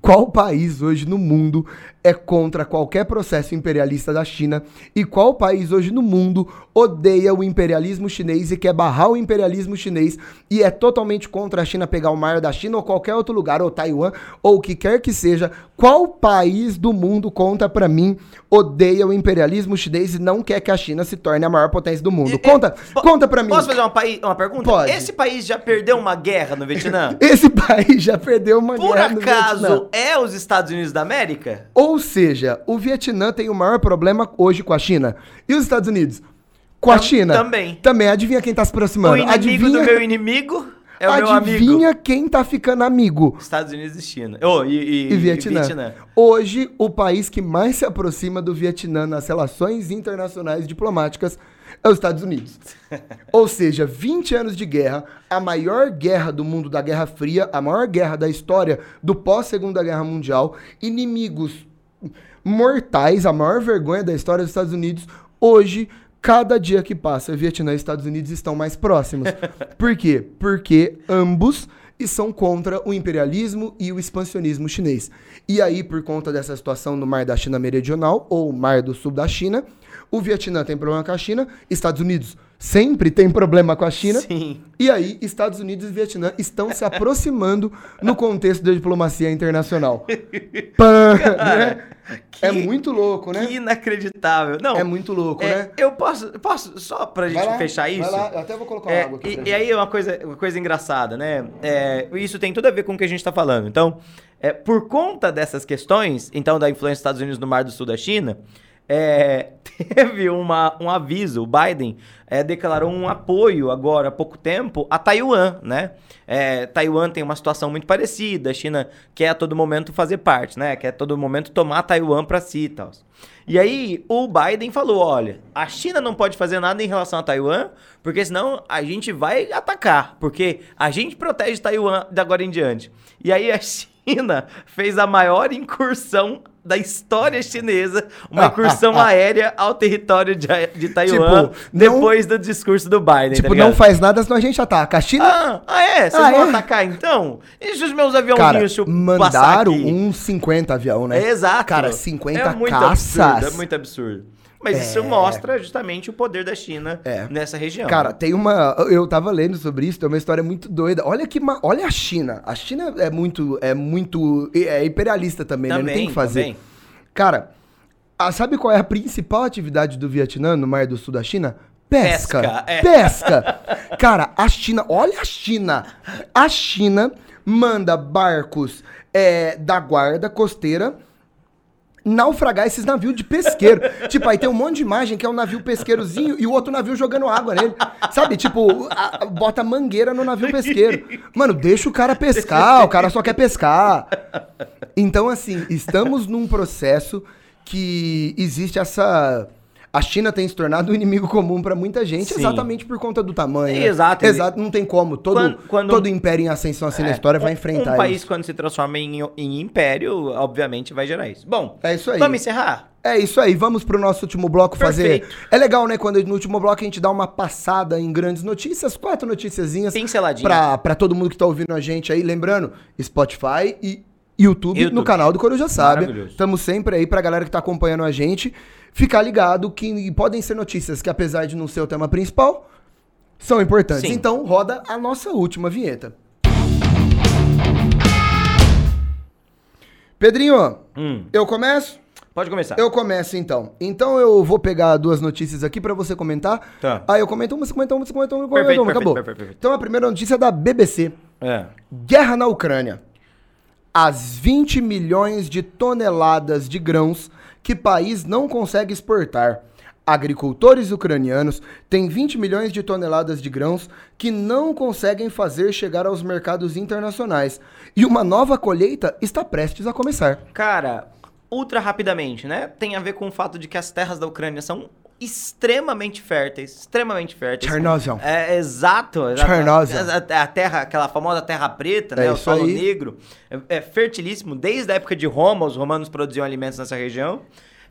qual país hoje no mundo é contra qualquer processo imperialista da China e qual país hoje no mundo odeia o imperialismo chinês e quer barrar o imperialismo chinês e é totalmente contra a China pegar o mar da China ou qualquer outro lugar, ou Taiwan, ou o que quer que seja? Qual país do mundo, conta pra mim, odeia o imperialismo chinês e não quer que a China se torne a maior potência do mundo? E- e- Conta, po- conta pra mim. Posso fazer uma, uma pergunta? Pode. Esse país já perdeu uma guerra no Vietnã? Esse país já perdeu uma Por guerra no Vietnã. acaso é os Estados Unidos da América? Ou seja, o Vietnã tem o maior problema hoje com a China. E os Estados Unidos? Com a China? também. Também. Adivinha quem tá se aproximando? o inimigo adivinha, do meu inimigo é o meu amigo. adivinha quem tá ficando amigo? Estados Unidos e China. Oh, e, e- E Vietnã. e Vietnã. Hoje, o país que mais se aproxima do Vietnã nas relações internacionais diplomáticas é os Estados Unidos. Ou seja, 20 anos de guerra, a maior guerra do mundo da Guerra Fria, a maior guerra da história do pós-Segunda Guerra Mundial, inimigos mortais, a maior vergonha da história dos Estados Unidos, hoje, cada dia que passa, Vietnã e Estados Unidos estão mais próximos. Por quê? Porque ambos são contra o imperialismo e o expansionismo chinês. E aí, por conta dessa situação no Mar da China Meridional, ou Mar do Sul da China, o Vietnã tem problema com a China, Estados Unidos sempre tem problema com a China. Sim. E aí, Estados Unidos e Vietnã estão se aproximando no contexto da diplomacia internacional. Pã, né? que- É muito louco, né? Que inacreditável. Não, É muito louco, é, né? eu posso, posso, só pra gente Vai lá, fechar vai isso. lá, eu até vou colocar É, água aqui. e, e aí uma coisa, uma coisa engraçada, né? É, isso tem tudo a ver com o que a gente tá falando. Então, é, por conta dessas questões, então, da influência dos Estados Unidos no Mar do Sul da China, é, teve uma, um aviso, o Biden é, declarou um apoio agora há pouco tempo a Taiwan, né? É, Taiwan tem uma situação muito parecida, a China quer a todo momento fazer parte, né? Quer a todo momento tomar Taiwan para si e tal. E aí o Biden falou, olha, a China não pode fazer nada em relação a Taiwan, porque senão a gente vai atacar, porque a gente protege Taiwan de agora em diante. E aí a China fez a maior incursão da história chinesa, uma incursão aérea ao território de, de Taiwan Tipo, não- depois do discurso do Biden. Tipo, tá não faz nada, senão a gente ataca. A China Ah, ah, é? Vocês Ah, vão é? atacar então? E os meus aviãozinhos mandaram uns 50 avião, né? Exato. Cara, 50 é muito caças. Absurdo, é muito absurdo. Mas isso É. mostra justamente o poder da China É. nessa região. Cara, tem uma. Eu tava lendo sobre isso, tem uma história muito doida. Olha que. ma- Olha a China. A China é muito. É muito. É imperialista também, né? Não tem o que fazer. também. Cara, a- sabe qual é a principal atividade do Vietnã no Mar do Sul da China? Pesca. Pesca, é. Pesca. Cara, a China, olha a China. A China manda barcos é, da guarda costeira naufragar esses navios de pesqueiro. tipo, aí tem um monte de imagem que é um navio pesqueirozinho e o outro navio jogando água nele. Sabe? Tipo, a- a- bota mangueira no navio pesqueiro. Mano, deixa o cara pescar, o cara só quer pescar. Então, assim, estamos num processo que existe essa. A China tem se tornado um inimigo comum pra muita gente, Sim. exatamente por conta do tamanho. né? Exato. Exato, não tem como. Todo, Quando- quando- todo império em ascensão assim na É, história vai um- enfrentar Um país, isso. quando se transforma em, em império, obviamente vai gerar isso. Bom, É isso aí. vamos encerrar? É isso aí, vamos pro nosso último bloco fazer. Perfeito. É legal, né, quando no último bloco a gente dá uma passada em grandes notícias, quatro noticiazinhas Pinceladinha. pra, pra todo mundo que tá ouvindo a gente aí. Lembrando, Spotify e YouTube, YouTube. no canal do Coruja Sabe. Estamos sempre aí pra galera que tá acompanhando a gente ficar ligado que podem ser notícias que, apesar de não ser o tema principal, são importantes. Sim. Então, roda a nossa última vinheta. Pedrinho, Hum, eu começo? pode começar. Eu começo então. Então eu vou pegar duas notícias aqui pra você comentar. Tá. Aí eu comento uma, você comenta uma, você comenta uma, Perfeito, uma, acabou. perfeito, perfeito. Então a primeira notícia é da BBC. É. Guerra na Ucrânia. As 20 milhões de toneladas de grãos que país não consegue exportar. Agricultores ucranianos têm 20 milhões de toneladas de grãos que não conseguem fazer chegar aos mercados internacionais. E uma nova colheita está prestes a começar. Cara, ultra rapidamente, né? Tem a ver com o fato de que as terras da Ucrânia são extremamente férteis, extremamente férteis. Chernobyl. É, exato. Chernobyl. A, a terra, aquela famosa terra preta, É né? O isso solo aí. negro. É, é fertilíssimo. Desde a época de Roma, os romanos produziam alimentos nessa região.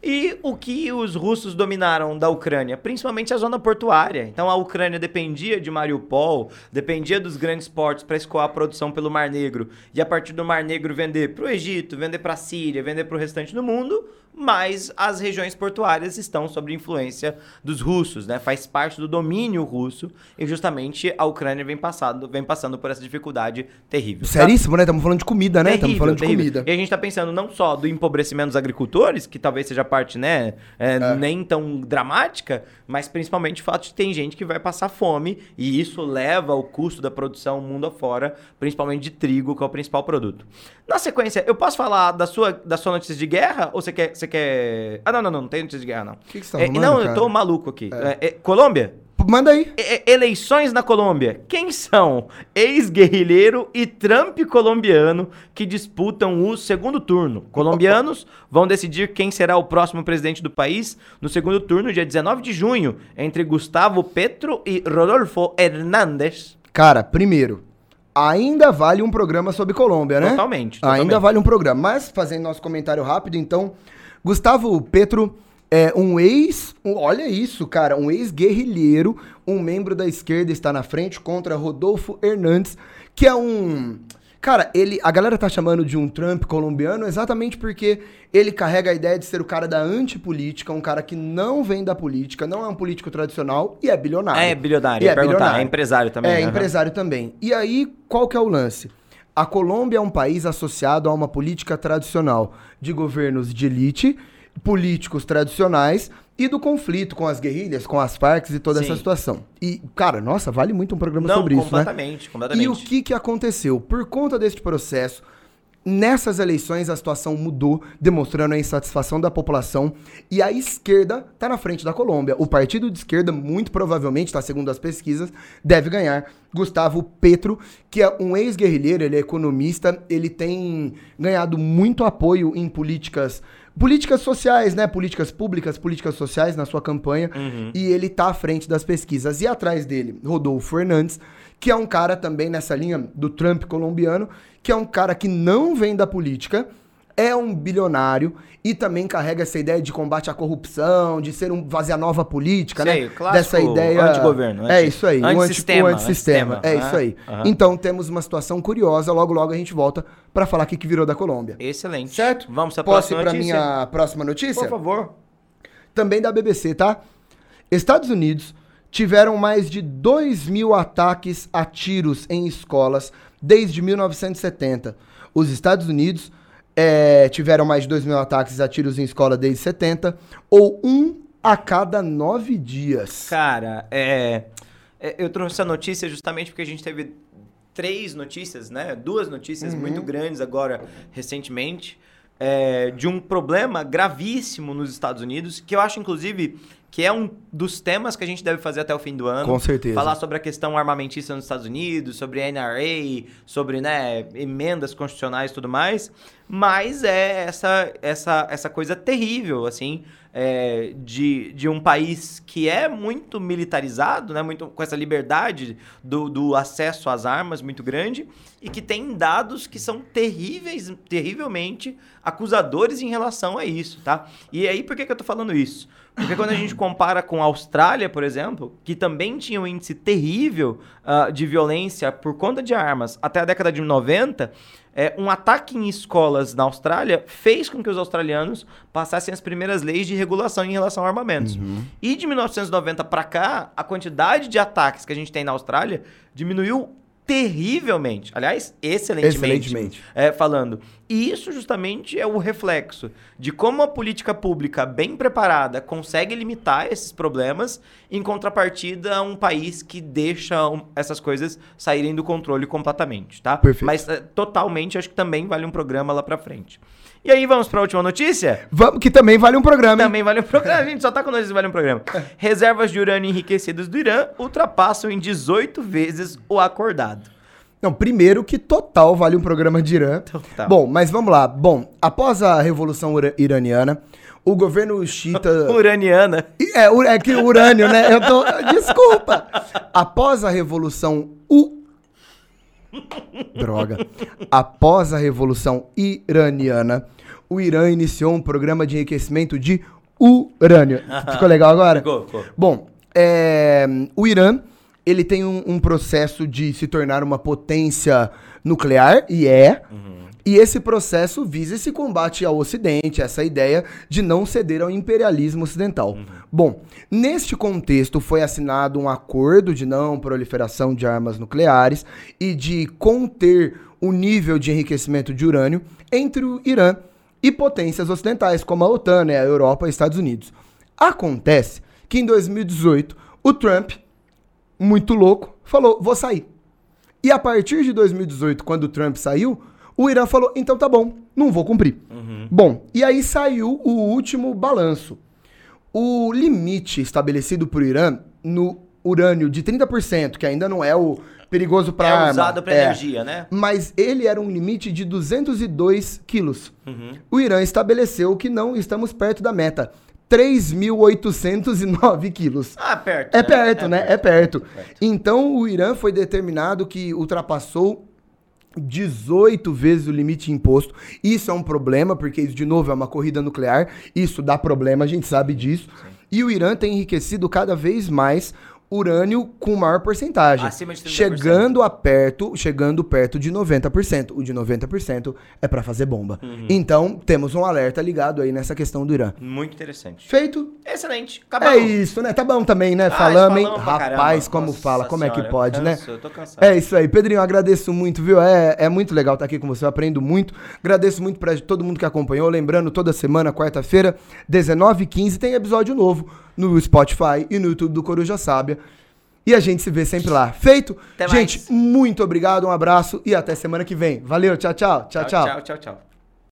E o que os russos dominaram da Ucrânia? Principalmente a zona portuária. Então a Ucrânia dependia de Mariupol, dependia dos grandes portos para escoar a produção pelo Mar Negro. E a partir do Mar Negro vender para o Egito, vender para a Síria, vender para o restante do mundo. Mas as regiões portuárias estão sob influência dos russos, né? Faz parte do domínio russo e justamente a Ucrânia vem passando, vem passando por essa dificuldade terrível. tá? Seríssimo, né? Estamos falando de comida, né? Estamos falando de terrível. comida. E a gente tá pensando não só do empobrecimento dos agricultores, que talvez seja parte, né, é, nem tão dramática, mas principalmente o fato de que tem gente que vai passar fome e isso leva o custo da produção mundo afora, principalmente de trigo, que é o principal produto. Na sequência, eu posso falar da sua, da sua notícia de guerra ou você quer, você quer... Ah, não, não, não, não tem notícia de guerra, não. que que você tá É, Não, eu cara? tô maluco aqui. É, é, Colômbia? Manda aí. Eleições na Colômbia. Quem são ex-guerrilheiro e Trump colombiano que disputam o segundo turno? Colombianos vão decidir quem será o próximo presidente do país no segundo turno, dia 19 de junho, entre Gustavo Petro e Rodolfo Hernández. Cara, primeiro, ainda vale um programa sobre Colômbia, né? Totalmente, Ainda totalmente. vale um programa. Mas, fazendo nosso comentário rápido, então, Gustavo Petro é um ex. um- olha isso, cara. Um ex-guerrilheiro, um membro da esquerda está na frente contra Rodolfo Hernandes, que é um. Cara, ele, a galera tá chamando de um Trump colombiano exatamente porque ele carrega a ideia de ser o cara da antipolítica, um cara que não vem da política, não é um político tradicional e é bilionário. É bilionário, E ia perguntar, é empresário também, É, aham. empresário também. E aí, qual que é o lance? A Colômbia é um país associado a uma política tradicional de governos de elite, políticos tradicionais e do conflito com as guerrilhas, com as Farc e toda Sim. essa situação. E, cara, nossa, vale muito um programa Não, sobre isso, né? completamente, completamente. E o que, que aconteceu? Por conta deste processo, nessas eleições a situação mudou, demonstrando a insatisfação da população. E a esquerda está na frente da Colômbia. O partido de esquerda, muito provavelmente, tá segundo as pesquisas, deve ganhar. Gustavo Petro, que é um ex-guerrilheiro, ele é economista, ele tem ganhado muito apoio em políticas. Políticas sociais, né? Políticas públicas, políticas sociais na sua campanha. E ele tá à frente das pesquisas. E atrás dele, Rodolfo Fernandes, que é um cara também nessa linha do Trump colombiano, que é um cara que não vem da política, é um bilionário e também carrega essa ideia de combate à corrupção, de ser um fazer a nova política, Sei, né? clássico Dessa ideia antigoverno, É anti- isso aí, antissistema, o anti, o antissistema. antissistema, É isso aí. Então temos uma situação curiosa, logo logo a gente volta pra falar o que que virou da Colômbia. Excelente. Certo? Vamos para a Posso ir próxima pra notícia? minha próxima notícia? Por favor. também da BBC, tá? Estados Unidos tiveram mais de 2 mil ataques a tiros em escolas desde 1970. Os Estados Unidos eh, tiveram mais de 2 mil ataques a tiros em escola desde 70, ou um a cada nove dias. Cara, é, é, eu trouxe essa notícia justamente porque a gente teve três notícias, né? Duas notícias muito grandes agora, recentemente, é, de um problema gravíssimo nos Estados Unidos, que eu acho, inclusive, que é um dos temas que a gente deve fazer até o fim do ano. Com certeza. Falar sobre a questão armamentista nos Estados Unidos, sobre a NRA, sobre né, emendas constitucionais e tudo mais. Mas é essa, essa, essa coisa terrível, assim, é, de, de um país que é muito militarizado, né, muito, com essa liberdade do, do acesso às armas muito grande, e que tem dados que são terríveis, terrivelmente acusadores em relação a isso, tá? E aí, por que, que eu tô falando isso? Porque quando a gente compara com a Austrália, por exemplo, que também tinha um índice terrível ah, de violência por conta de armas até a década de 90, é, um ataque em escolas na Austrália fez com que os australianos passassem as primeiras leis de regulação em relação a armamentos. E de 1990 para cá, a quantidade de ataques que a gente tem na Austrália diminuiu terrivelmente. Aliás, excelentemente. Excelentemente. É, falando. E isso justamente é o reflexo de como a política pública bem preparada consegue limitar esses problemas, em contrapartida a um país que deixa essas coisas saírem do controle completamente, tá? Perfeito. Mas é, totalmente acho que também vale um programa lá pra frente. E aí vamos pra última notícia? Vamos, que também vale um programa, hein? Também vale um programa. A gente só tá com notícias vale um programa. Reservas de urânio enriquecidas do Irã ultrapassam em 18 vezes o acordado. Não, primeiro que total vale um programa de Irã. Total. Bom, mas vamos lá. Bom, após a Revolução Iraniana, o governo xiita... Uraniana. É, é que urânio, né? Eu tô... Desculpa. Após a Revolução U... Droga. Após a Revolução Iraniana, o Irã iniciou um programa de enriquecimento de urânio. Ficou legal agora? Ficou, ficou. Bom, é, o Irã, ele tem um, um processo de se tornar uma potência nuclear, e é. E esse processo visa esse combate ao Ocidente, essa ideia de não ceder ao imperialismo ocidental. Bom, neste contexto foi assinado um acordo de não proliferação de armas nucleares e de conter o nível de enriquecimento de urânio entre o Irã e potências ocidentais, como a OTAN, né, a Europa e Estados Unidos. Acontece que em 2018 o Trump, muito louco, falou: vou sair. E a partir de 2018, quando o Trump saiu, o Irã falou: então tá bom, não vou cumprir. Bom, e aí saiu o último balanço. O limite estabelecido por Irã no urânio de 30%, que ainda não é o perigoso para É arma. usado pra é, energia, né? Mas ele era um limite de 202 quilos. Uhum. O Irã estabeleceu que não estamos perto da meta. 3.809 quilos. Ah, perto. É né? perto, né? É perto. perto. Então o Irã foi determinado que ultrapassou 18 vezes o limite imposto. Isso é um problema, porque isso, de novo, é uma corrida nuclear. Isso dá problema, a gente sabe disso. E o Irã tem enriquecido cada vez mais urânio com maior porcentagem. Acima de 30%. Chegando a perto, chegando perto de 90%. O de 90% é para fazer bomba. Uhum. Então, temos um alerta ligado aí nessa questão do Irã. Muito interessante. Feito? Excelente. Acabou. É isso, né? Tá bom também, né? Ah, Falamos, hein? Rapaz, como Nossa fala, como é que senhora, eu pode, né? canso, eu tô cansado. É isso aí. Pedrinho, agradeço muito, viu? É, é muito legal estar aqui com você, eu aprendo muito. Agradeço muito pra todo mundo que acompanhou. Lembrando, toda semana, quarta-feira, 19h15, tem episódio novo no Spotify e no YouTube do Coruja Sábia. E a gente se vê sempre lá. Feito? Até gente, mais. muito obrigado, um abraço e até semana que vem. Valeu, tchau, tchau. Tchau, tchau. tchau, tchau. tchau.